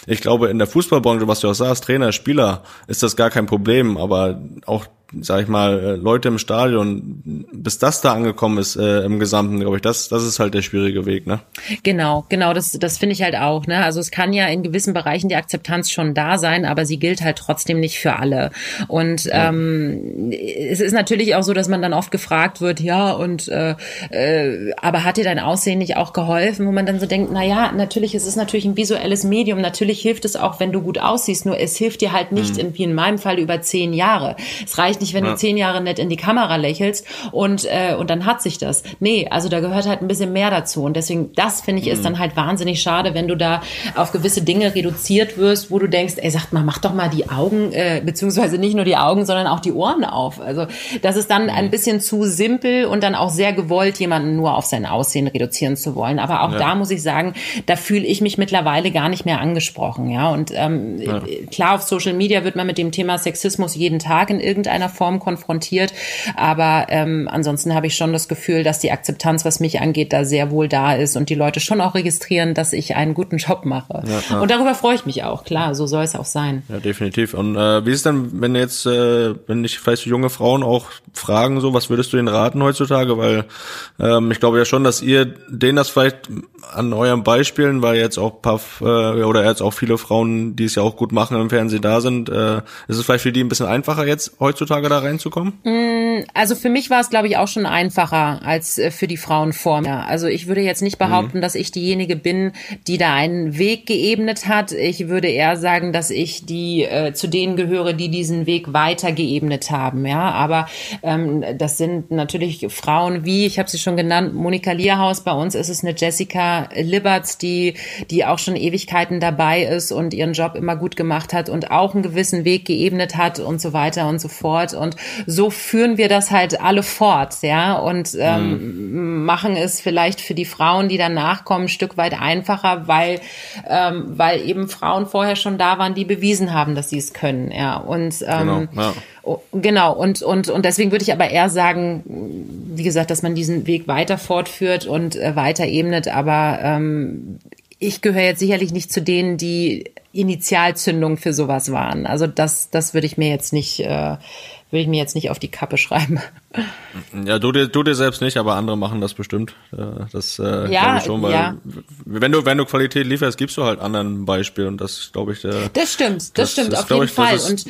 Ich glaube, in der Fußballbranche, was du auch sagst, Trainer, Spieler, ist das gar kein Problem. Aber auch sag ich mal, äh, Leute im Stadion, bis das da angekommen ist äh, im Gesamten, glaube ich, das, das ist halt der schwierige Weg, ne? Genau, genau, das, das finde ich halt auch, ne? Also es kann ja in gewissen Bereichen die Akzeptanz schon da sein, aber sie gilt halt trotzdem nicht für alle. Und ja. ähm, es ist natürlich auch so, dass man dann oft gefragt wird, ja, und äh, äh, aber hat dir dein Aussehen nicht auch geholfen, wo man dann so denkt, na ja, natürlich, es ist natürlich ein visuelles Medium, natürlich hilft es auch, wenn du gut aussiehst, nur es hilft dir halt nicht, mhm. in, wie in meinem Fall, über zehn Jahre. Es reicht nicht, wenn ja. du zehn Jahre nett in die Kamera lächelst und, äh, und dann hat sich das. Nee, also da gehört halt ein bisschen mehr dazu. Und deswegen, das finde ich, ist mhm. dann halt wahnsinnig schade, wenn du da auf gewisse Dinge reduziert wirst, wo du denkst, ey, sagt mal, mach doch mal die Augen, äh, beziehungsweise nicht nur die Augen, sondern auch die Ohren auf. Also das ist dann ein mhm. bisschen zu simpel und dann auch sehr gewollt, jemanden nur auf sein Aussehen reduzieren zu wollen. Aber auch ja. da muss ich sagen, da fühle ich mich mittlerweile gar nicht mehr angesprochen. Ja, und ähm, ja. klar, auf Social Media wird man mit dem Thema Sexismus jeden Tag in irgendeiner Form konfrontiert. Aber ähm, ansonsten habe ich schon das Gefühl, dass die Akzeptanz, was mich angeht, da sehr wohl da ist und die Leute schon auch registrieren, dass ich einen guten Job mache. Ja, ja. Und darüber freue ich mich auch, klar, so soll es auch sein. Ja, definitiv. Und äh, wie ist denn, wenn jetzt, äh, wenn dich vielleicht junge Frauen auch fragen, so, was würdest du ihnen raten heutzutage? Weil ähm, ich glaube ja schon, dass ihr denen das vielleicht an euren Beispielen, weil jetzt auch paar äh, oder jetzt auch viele Frauen, die es ja auch gut machen im Fernsehen da sind, äh, ist es vielleicht für die ein bisschen einfacher jetzt heutzutage da reinzukommen? Mm, also für mich war es, glaube ich, auch schon einfacher als äh, für die Frauen vor mir. Also ich würde jetzt nicht behaupten, mhm. dass ich diejenige bin, die da einen Weg geebnet hat. Ich würde eher sagen, dass ich die äh, zu denen gehöre, die diesen Weg weiter geebnet haben. Ja, aber ähm, das sind natürlich Frauen wie, ich habe sie schon genannt, Monika Lierhaus. Bei uns ist es eine Jessica Liberts, die die auch schon Ewigkeiten dabei ist und ihren Job immer gut gemacht hat und auch einen gewissen Weg geebnet hat und so weiter und so fort. Und so führen wir das halt alle fort, ja, und ähm, mhm. machen es vielleicht für die Frauen, die danach kommen, ein Stück weit einfacher, weil, ähm, weil eben Frauen vorher schon da waren, die bewiesen haben, dass sie es können, ja. Und ähm, genau, ja. Oh, genau, und, und, und deswegen würde ich aber eher sagen, wie gesagt, dass man diesen Weg weiter fortführt und äh, weiter ebnet, aber ähm, ich gehöre jetzt sicherlich nicht zu denen, die Initialzündung für sowas waren. Also das, das würde ich mir jetzt nicht, äh, würde ich mir jetzt nicht auf die Kappe schreiben. Ja, du dir, du dir selbst nicht, aber andere machen das bestimmt. Äh, das äh, ja, ich schon, weil ja. wenn du wenn du Qualität lieferst, gibst du halt anderen Beispiel und das glaube ich. Äh, das stimmt, das, das stimmt das, auf jeden ich, Fall. und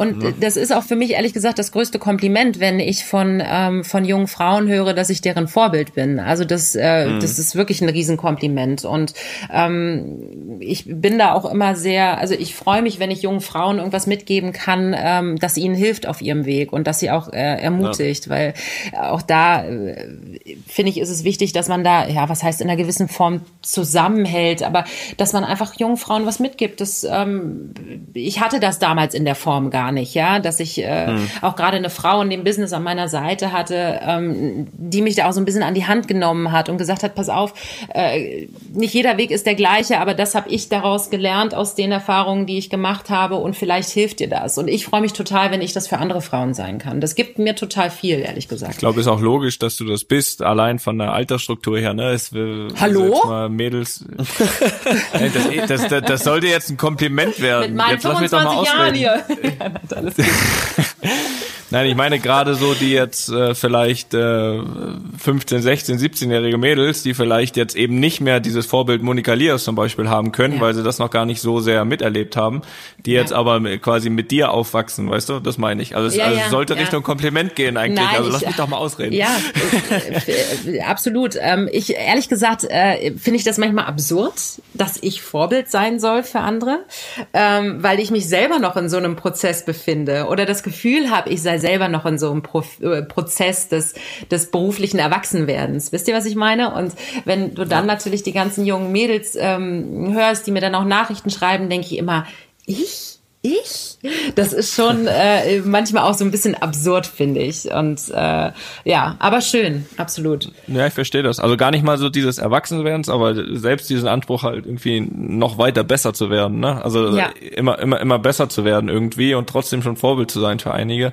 und mhm. das ist auch für mich ehrlich gesagt das größte Kompliment, wenn ich von, ähm, von jungen Frauen höre, dass ich deren Vorbild bin. Also das, äh, mhm. das ist wirklich ein Riesenkompliment. Und ähm, ich bin da auch immer sehr, also ich freue mich, wenn ich jungen Frauen irgendwas mitgeben kann, ähm, dass ihnen hilft auf ihrem Weg und dass sie auch äh, ermutigt, ja. weil auch da äh, finde ich, ist es wichtig, dass man da, ja, was heißt in einer gewissen Form zusammenhält, aber dass man einfach jungen Frauen was mitgibt. Das, ähm, ich hatte das damals in der Form gar gar nicht, ja, dass ich äh, hm. auch gerade eine Frau in dem Business an meiner Seite hatte, ähm, die mich da auch so ein bisschen an die Hand genommen hat und gesagt hat, pass auf, äh, nicht jeder Weg ist der gleiche, aber das habe ich daraus gelernt aus den Erfahrungen, die ich gemacht habe und vielleicht hilft dir das. Und ich freue mich total, wenn ich das für andere Frauen sein kann. Das gibt mir total viel, ehrlich gesagt. Ich glaube, ist auch logisch, dass du das bist, allein von der Altersstruktur her. Ne? Es, Hallo? Mal Mädels. (laughs) das, das, das, das, sollte jetzt ein Kompliment werden. Mit meinen jetzt 25 Jahren hier. (laughs) alles gut. (laughs) Nein, ich meine gerade so die jetzt äh, vielleicht äh, 15, 16, 17-jährige Mädels, die vielleicht jetzt eben nicht mehr dieses Vorbild Monika Lias zum Beispiel haben können, ja. weil sie das noch gar nicht so sehr miterlebt haben, die ja. jetzt aber quasi mit dir aufwachsen, weißt du? Das meine ich. Also es ja, also sollte Richtung Kompliment gehen eigentlich. Nein, also lass ich, mich doch mal ausreden. Ja, äh, absolut. Ähm, ich ehrlich gesagt äh, finde ich das manchmal absurd, dass ich Vorbild sein soll für andere, ähm, weil ich mich selber noch in so einem Prozess befinde oder das Gefühl habe, ich sei selber noch in so einem Pro äh, Prozess des, des beruflichen Erwachsenwerdens. Wisst ihr, was ich meine? Und wenn du dann ja. natürlich die ganzen jungen Mädels ähm, hörst, die mir dann auch Nachrichten schreiben, denke ich immer, ich? ich? Das ist schon (laughs) äh, manchmal auch so ein bisschen absurd, finde ich. Und äh, ja, aber schön, absolut. Ja, ich verstehe das. Also gar nicht mal so dieses Erwachsenwerdens, aber selbst diesen Anspruch halt irgendwie noch weiter besser zu werden. Ne? Also Ja. immer, immer, immer besser zu werden irgendwie und trotzdem schon Vorbild zu sein für einige.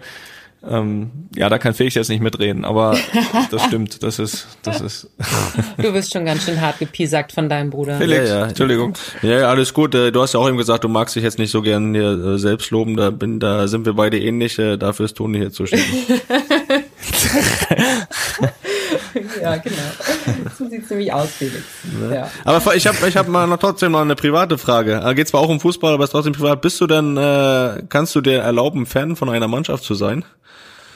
Ähm, ja, da kann Felix jetzt nicht mitreden, aber (laughs) das stimmt. Das ist, das ist. (laughs) Du bist schon ganz schön hart gepiesackt von deinem Bruder. Felix, Ja, ja. Entschuldigung. Ja, ja, alles gut. Äh, Du hast ja auch eben gesagt, du magst dich jetzt nicht so gern hier äh, selbst loben. Da bin, da sind wir beide ähnlich. Äh, Dafür ist Toni hier zuständig. (laughs) Ja, genau. So sieht's nämlich aus, Felix. Ja. Aber ich habe ich hab mal noch trotzdem noch eine private Frage. Geht zwar auch um Fußball, aber ist trotzdem privat. Bist du denn, äh, kannst du dir erlauben, Fan von einer Mannschaft zu sein?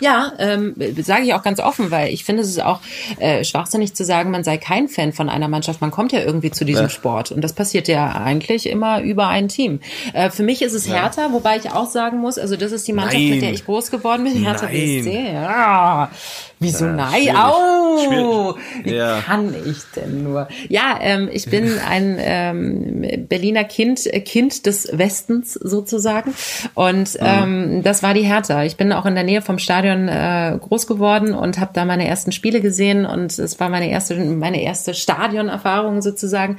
Ja, ähm, sage ich auch ganz offen, weil ich finde, es ist auch äh, schwachsinnig zu sagen, man sei kein Fan von einer Mannschaft. Man kommt ja irgendwie zu diesem Sport und das passiert ja eigentlich immer über ein Team. Äh, für mich ist es Hertha, wobei ich auch sagen muss, also das ist die Mannschaft, Nein. mit der ich groß geworden bin, Hertha Nein. BSC. Ja. Wieso nein? schwierig. Au! Wie Ja. kann ich denn nur? Ja, ähm, ich bin ein ähm, Berliner Kind, äh, Kind des Westens sozusagen. Und ähm, das war die Hertha. Ich bin auch in der Nähe vom Stadion äh, groß geworden und habe da meine ersten Spiele gesehen und es war meine erste, meine erste Stadionerfahrung sozusagen.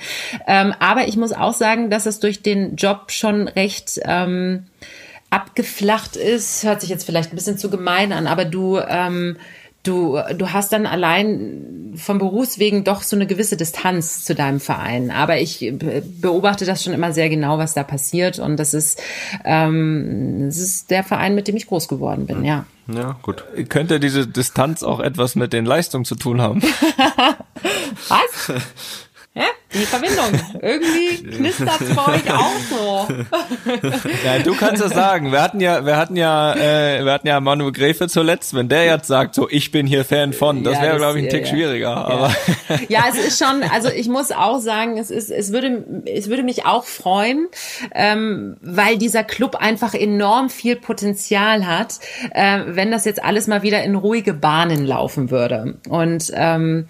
Ähm, aber ich muss auch sagen, dass es durch den Job schon recht ähm, abgeflacht ist, hört sich jetzt vielleicht ein bisschen zu gemein an, aber du, ähm, du, du hast dann allein vom Berufswegen doch so eine gewisse Distanz zu deinem Verein. Aber ich beobachte das schon immer sehr genau, was da passiert. Und das ist, ähm, das ist der Verein, mit dem ich groß geworden bin, ja. Ja, gut. Könnte diese Distanz auch etwas mit den Leistungen zu tun haben? (laughs) Was? (laughs) Hä? Die Verbindung. Irgendwie (laughs) knistert's bei euch auch so. (laughs) Ja, du kannst es sagen. Wir hatten ja, wir hatten ja, äh, wir hatten ja Manu Gräfe zuletzt. Wenn der jetzt sagt, so ich bin hier Fan von, das Ja, wäre das- glaube ich ein ja, Tick ja. schwieriger. Aber Ja, es ist schon, (laughs) also ich muss auch sagen, es ist, es würde, es würde mich auch freuen, ähm, weil dieser Club einfach enorm viel Potenzial hat, äh, wenn das jetzt alles mal wieder in ruhige Bahnen laufen würde. Und ähm,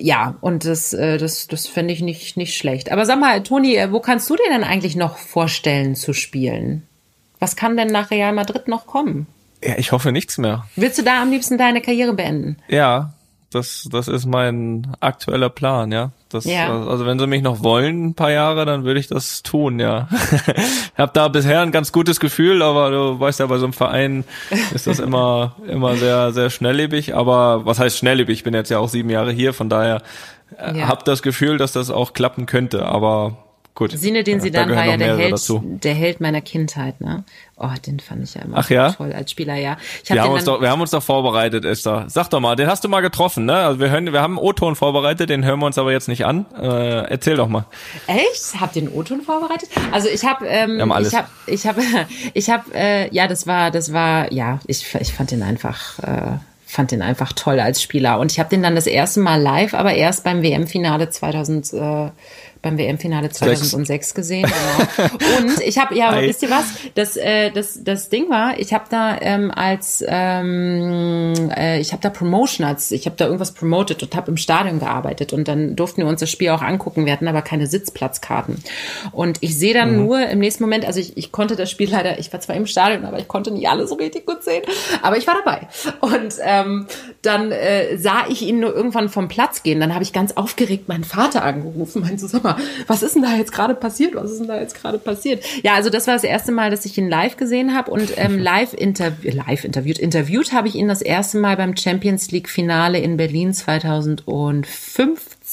ja, und das, äh, das, das fände ich nicht, nicht schlecht. Aber sag mal, Toni, äh, wo kannst du dir denn eigentlich noch vorstellen zu spielen? Was kann denn nach Real Madrid noch kommen? ja, ich hoffe nichts mehr. Willst du da am liebsten deine Karriere beenden? Ja, das, das ist mein aktueller Plan, ja. Das, Ja. Also wenn sie mich noch wollen, ein paar Jahre, dann würde ich das tun, ja. (laughs) ich habe da bisher ein ganz gutes Gefühl, aber du weißt ja, bei so einem Verein ist das immer, (laughs) immer sehr, sehr schnelllebig. Aber was heißt schnelllebig? Ich bin jetzt ja auch sieben Jahre hier, von daher äh, Ja. habe das Gefühl, dass das auch klappen könnte. Aber gut. Sine, den Ja, sie da dann gehören war ja der Held, dazu. der Held meiner Kindheit, ne? Oh, den fand ich ja immer Ach ja? toll als Spieler, ja. Hab Wir haben, den uns doch, wir haben uns doch vorbereitet, Esther. Sag doch mal, den hast du mal getroffen, ne? Also wir hören, wir haben einen O-Ton vorbereitet, den hören wir uns aber jetzt nicht an. Äh, erzähl doch mal. echt? Habt ihr einen O-Ton vorbereitet? Also ich habe, ähm, ich habe, ich habe, (laughs) ich habe, äh, ja, das war, das war, ja, ich, ich fand den einfach. Äh, fand den einfach toll als Spieler und ich habe den dann das erste Mal live, aber erst beim WM-Finale 2000 äh, beim WM-Finale 2006 gesehen. Genau. (laughs) Und ich habe, ja, wisst ihr was? Das, äh, das, das Ding war, ich habe da ähm, als, ähm, äh, ich habe da Promotion, als ich habe da irgendwas promoted und habe im Stadion gearbeitet und dann durften wir uns das Spiel auch angucken. Wir hatten aber keine Sitzplatzkarten. Und ich sehe dann nur im nächsten Moment, also ich, ich konnte das Spiel leider, ich war zwar im Stadion, aber ich konnte nicht alles so richtig gut sehen, aber ich war dabei. Und ähm, dann äh, sah ich ihn nur irgendwann vom Platz gehen. Dann habe ich ganz aufgeregt meinen Vater angerufen, so, sag mal, was ist denn da jetzt gerade passiert? Was ist denn da jetzt gerade passiert? Ja, also das war das erste Mal, dass ich ihn live gesehen habe und ähm, (laughs) live, interview live interviewt. Interviewt habe ich ihn das erste Mal beim Champions League Finale in Berlin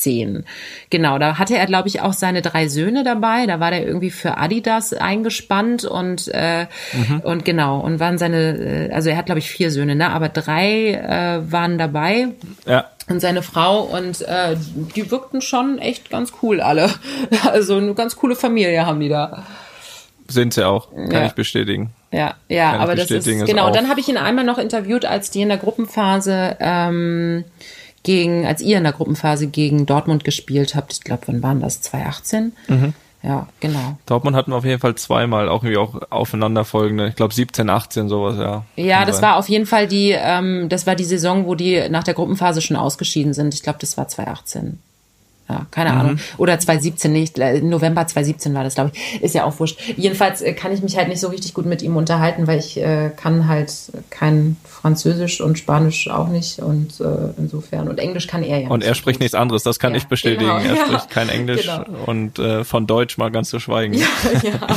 2015. Genau, da hatte er, glaube ich, auch seine drei Söhne dabei. Da war der irgendwie für Adidas eingespannt und äh, und genau und waren seine, äh, also er hat glaube ich vier Söhne, ne? Aber drei äh, waren dabei Ja. und seine Frau und äh, die wirkten schon echt ganz cool alle. (laughs) Also eine ganz coole Familie haben die da. Sind sie auch, kann Ja. ich bestätigen. Ja, ja, Kann aber das ist genau. Und dann habe ich ihn einmal noch interviewt, als die in der Gruppenphase ähm, gegen, als ihr in der Gruppenphase gegen Dortmund gespielt habt. Ich glaube, wann waren das? 2018? Mhm. Ja, genau. Dortmund hatten wir auf jeden Fall zweimal, auch irgendwie auch aufeinanderfolgende. Ich glaube 17, 18, sowas, ja. Ja, das sein. war auf jeden Fall die, ähm, das war die Saison, wo die nach der Gruppenphase schon ausgeschieden sind. Ich glaube, das war 2018. Ja, keine mhm. Ahnung. Oder 2017 nicht, äh, November 2017 war das, glaube ich. Ist ja auch wurscht. Jedenfalls äh, kann ich mich halt nicht so richtig gut mit ihm unterhalten, weil ich äh, kann halt kein Französisch und Spanisch auch nicht und äh, insofern. Und Englisch kann er ja. Und er spricht nichts anderes, das kann ja, ich bestätigen. Genau, er ja. spricht kein Englisch genau. und äh, von Deutsch mal ganz zu schweigen. Ja, ja,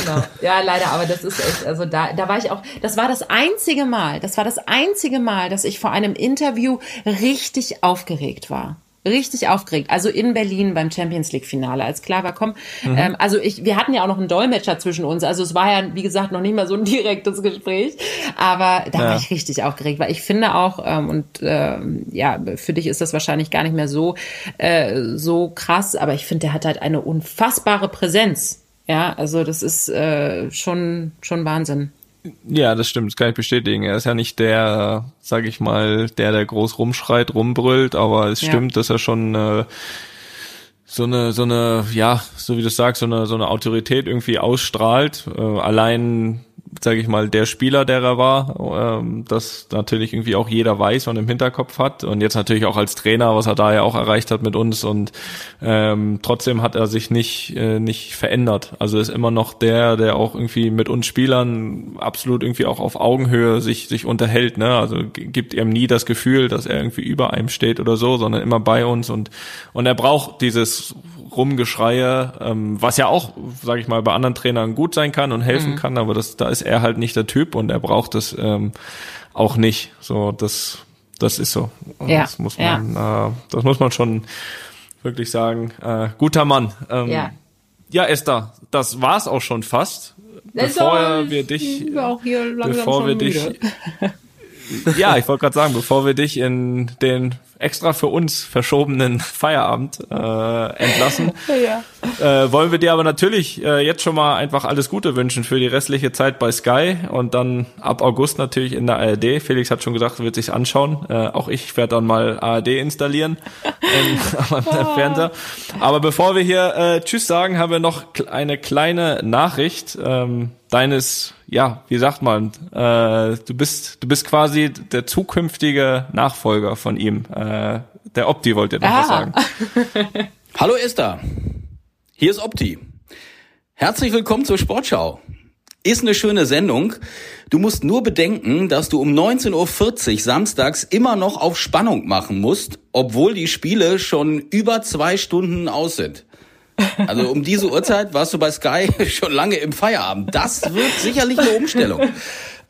genau. Ja, leider, aber das ist echt, also da, da war ich auch, das war das einzige Mal, das war das einzige Mal, dass ich vor einem Interview richtig aufgeregt war richtig aufgeregt. Also in Berlin beim Champions League Finale, als klar war, komm, mhm. ähm, also ich, wir hatten ja auch noch einen Dolmetscher zwischen uns. Also es war ja, wie gesagt, noch nicht mal so ein (laughs) direktes Gespräch. Aber da ja. war ich richtig aufgeregt, weil ich finde auch, ähm, und ähm, ja, für dich ist das wahrscheinlich gar nicht mehr so, äh, so krass, aber ich finde, der hat halt eine unfassbare Präsenz. Ja, also das ist äh, schon, schon Wahnsinn. Ja, das stimmt, das kann ich bestätigen. Er ist ja nicht der, sag ich mal, der, der groß rumschreit, rumbrüllt, aber es ja. stimmt, dass er schon äh, so eine, so eine, ja, so wie du sagst, so eine, so eine Autorität irgendwie ausstrahlt. Äh, allein sage ich mal, der Spieler, der er war, ähm, das natürlich irgendwie auch jeder weiß und im Hinterkopf hat. Und jetzt natürlich auch als Trainer, was er da ja auch erreicht hat mit uns. Und ähm, trotzdem hat er sich nicht, äh, nicht verändert. Also ist immer noch der, der auch irgendwie mit uns Spielern absolut irgendwie auch auf Augenhöhe sich, sich unterhält. Ne? Also gibt ihm nie das Gefühl, dass er irgendwie über einem steht oder so, sondern immer bei uns. Und, und er braucht dieses Rumgeschreie, ähm, was ja auch, sage ich mal, bei anderen Trainern gut sein kann und helfen mhm. kann, aber das, da ist er halt nicht der Typ und er braucht es ähm, auch nicht. So, das, das ist so. Ja. Das muss man, ja. äh, das muss man schon wirklich sagen. Äh, guter Mann. Ähm, ja. ja, Esther, das war's auch schon fast. Bevor wir dich, bevor wir dich, (laughs) ja, ich wollte gerade sagen, bevor wir dich in den extra für uns verschobenen Feierabend äh, entlassen. (laughs) ja. äh, wollen wir dir aber natürlich äh, jetzt schon mal einfach alles Gute wünschen für die restliche Zeit bei Sky und dann ab August natürlich in der ARD. Felix hat schon gesagt, wird sich's anschauen. Äh, auch ich werde dann mal ARD installieren (laughs) im (laughs) Fernseher. Aber bevor wir hier äh, Tschüss sagen, haben wir noch eine kleine Nachricht ähm, deines ja, wie sagt man, äh, du bist, du bist quasi der zukünftige Nachfolger von ihm. Äh, der Opti wollte noch ah. was sagen. (laughs) Hallo Esther, hier ist Opti. Herzlich willkommen zur Sportschau. Ist eine schöne Sendung. Du musst nur bedenken, dass du um 19.40 Uhr samstags immer noch auf Spannung machen musst, obwohl die Spiele schon über zwei Stunden aus sind. Also um diese Uhrzeit warst du bei Sky (laughs) schon lange im Feierabend. Das wird sicherlich eine Umstellung.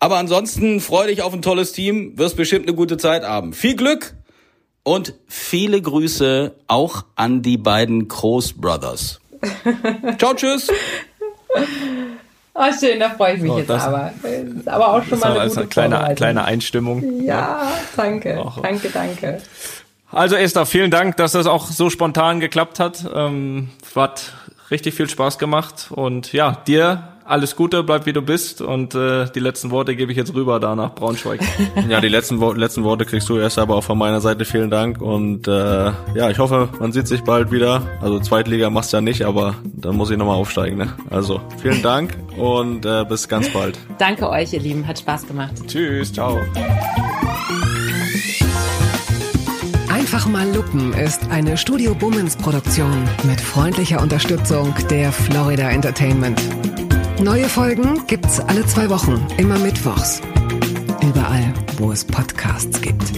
Aber ansonsten freu dich auf ein tolles Team, wirst bestimmt eine gute Zeit haben. Viel Glück und viele Grüße auch an die beiden Kroos Brothers. Ciao, tschüss. Oh, schön, da freue ich mich oh, jetzt aber. Ist aber auch schon mal eine, gute eine kleine, kleine Einstimmung. Ja, danke, danke, danke. Also Esther, vielen Dank, dass das auch so spontan geklappt hat. Ähm, hat richtig viel Spaß gemacht und ja, dir alles Gute, bleib wie du bist und äh, die letzten Worte gebe ich jetzt rüber da nach Braunschweig. (laughs) Ja, die letzten, letzten Worte kriegst du erst, aber auch von meiner Seite vielen Dank und äh, ja, ich hoffe, man sieht sich bald wieder. Also Zweitliga machst du ja nicht, aber dann muss ich nochmal aufsteigen. Ne? Also vielen Dank und äh, bis ganz bald. Danke euch, ihr Lieben, hat Spaß gemacht. Tschüss, ciao. Einfach mal Lupen ist eine Studio Bummens Produktion mit freundlicher Unterstützung der Florida Entertainment. Neue Folgen gibt's alle zwei Wochen, immer mittwochs. Überall, wo es Podcasts gibt.